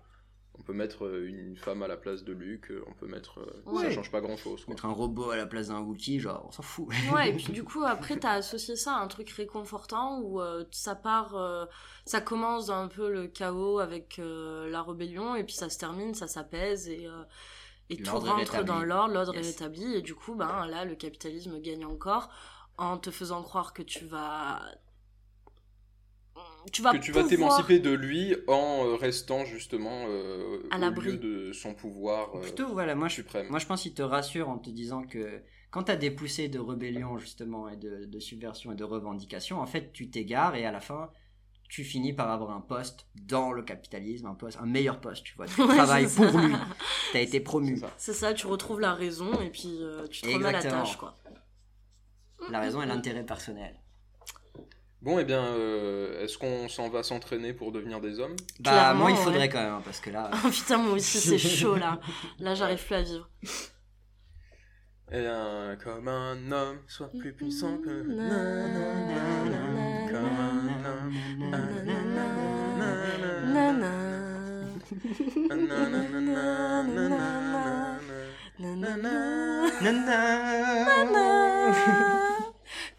Peut mettre euh, une femme à la place de Luke, euh, on peut mettre. euh, Ouais. Ça change pas grand chose. Mettre un robot à la place d'un Wookiee, genre, on s'en fout. Ouais, et puis du coup, après, t'as associé ça à un truc réconfortant où euh, ça part, euh, ça commence dans un peu le chaos avec euh, la rébellion, et puis ça se termine, ça s'apaise, et, euh, et tout rentre rétabli. dans l'ordre, l'ordre Yes. est rétabli, et du coup, ben là, le capitalisme gagne encore en te faisant croire que tu vas. Tu vas que tu vas t'émanciper de lui en euh, restant justement euh, À au l'abri. lieu de son pouvoir euh, Plutôt, voilà, moi je, suprême. moi je pense qu'il te rassure en te disant que quand t'as des poussées de rébellion, justement, et de, de subversion et de revendication, en fait, tu t'égares et à la fin, tu finis par avoir un poste dans le capitalisme, un poste, un meilleur poste, tu vois. Tu Ouais, travailles pour ça. lui. T'as été promu. C'est ça. Tu retrouves la raison, et puis euh, tu te remets à la tâche, quoi. La raison est l'intérêt personnel. Bon, eh bien, est-ce qu'on s'en va s'entraîner pour devenir des hommes Bah, moi, il faudrait quand même, parce que là. Oh putain, moi aussi, c'est chaud là. Là, j'arrive plus à vivre. Et comme un homme, soit plus puissant que.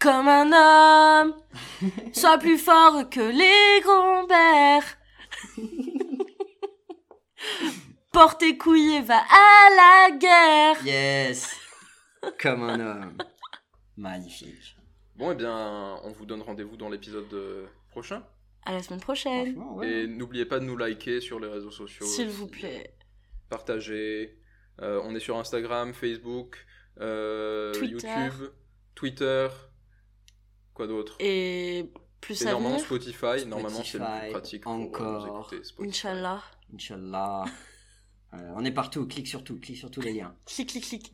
Comme un homme, sois plus fort que les grands-pères. Porte tes couilles et va à la guerre. Yes Comme un homme. Magnifique. Bon, et bien, on vous donne rendez-vous dans l'épisode euh, prochain. À la semaine prochaine, ouais. Et n'oubliez pas de nous liker sur les réseaux sociaux. s'il vous plaît. Partagez. Euh, on est sur Instagram, Facebook, euh, Twitter. YouTube, Twitter. Quoi d'autre? Et plus Et à normalement venir, Spotify, normalement c'est le plus pratique pour euh, nous encore. écouter. Spotify. Inch'Allah. Inch'Allah. Euh, on est partout, clique sur tout, clique sur tous les liens. Clic, clic, clic.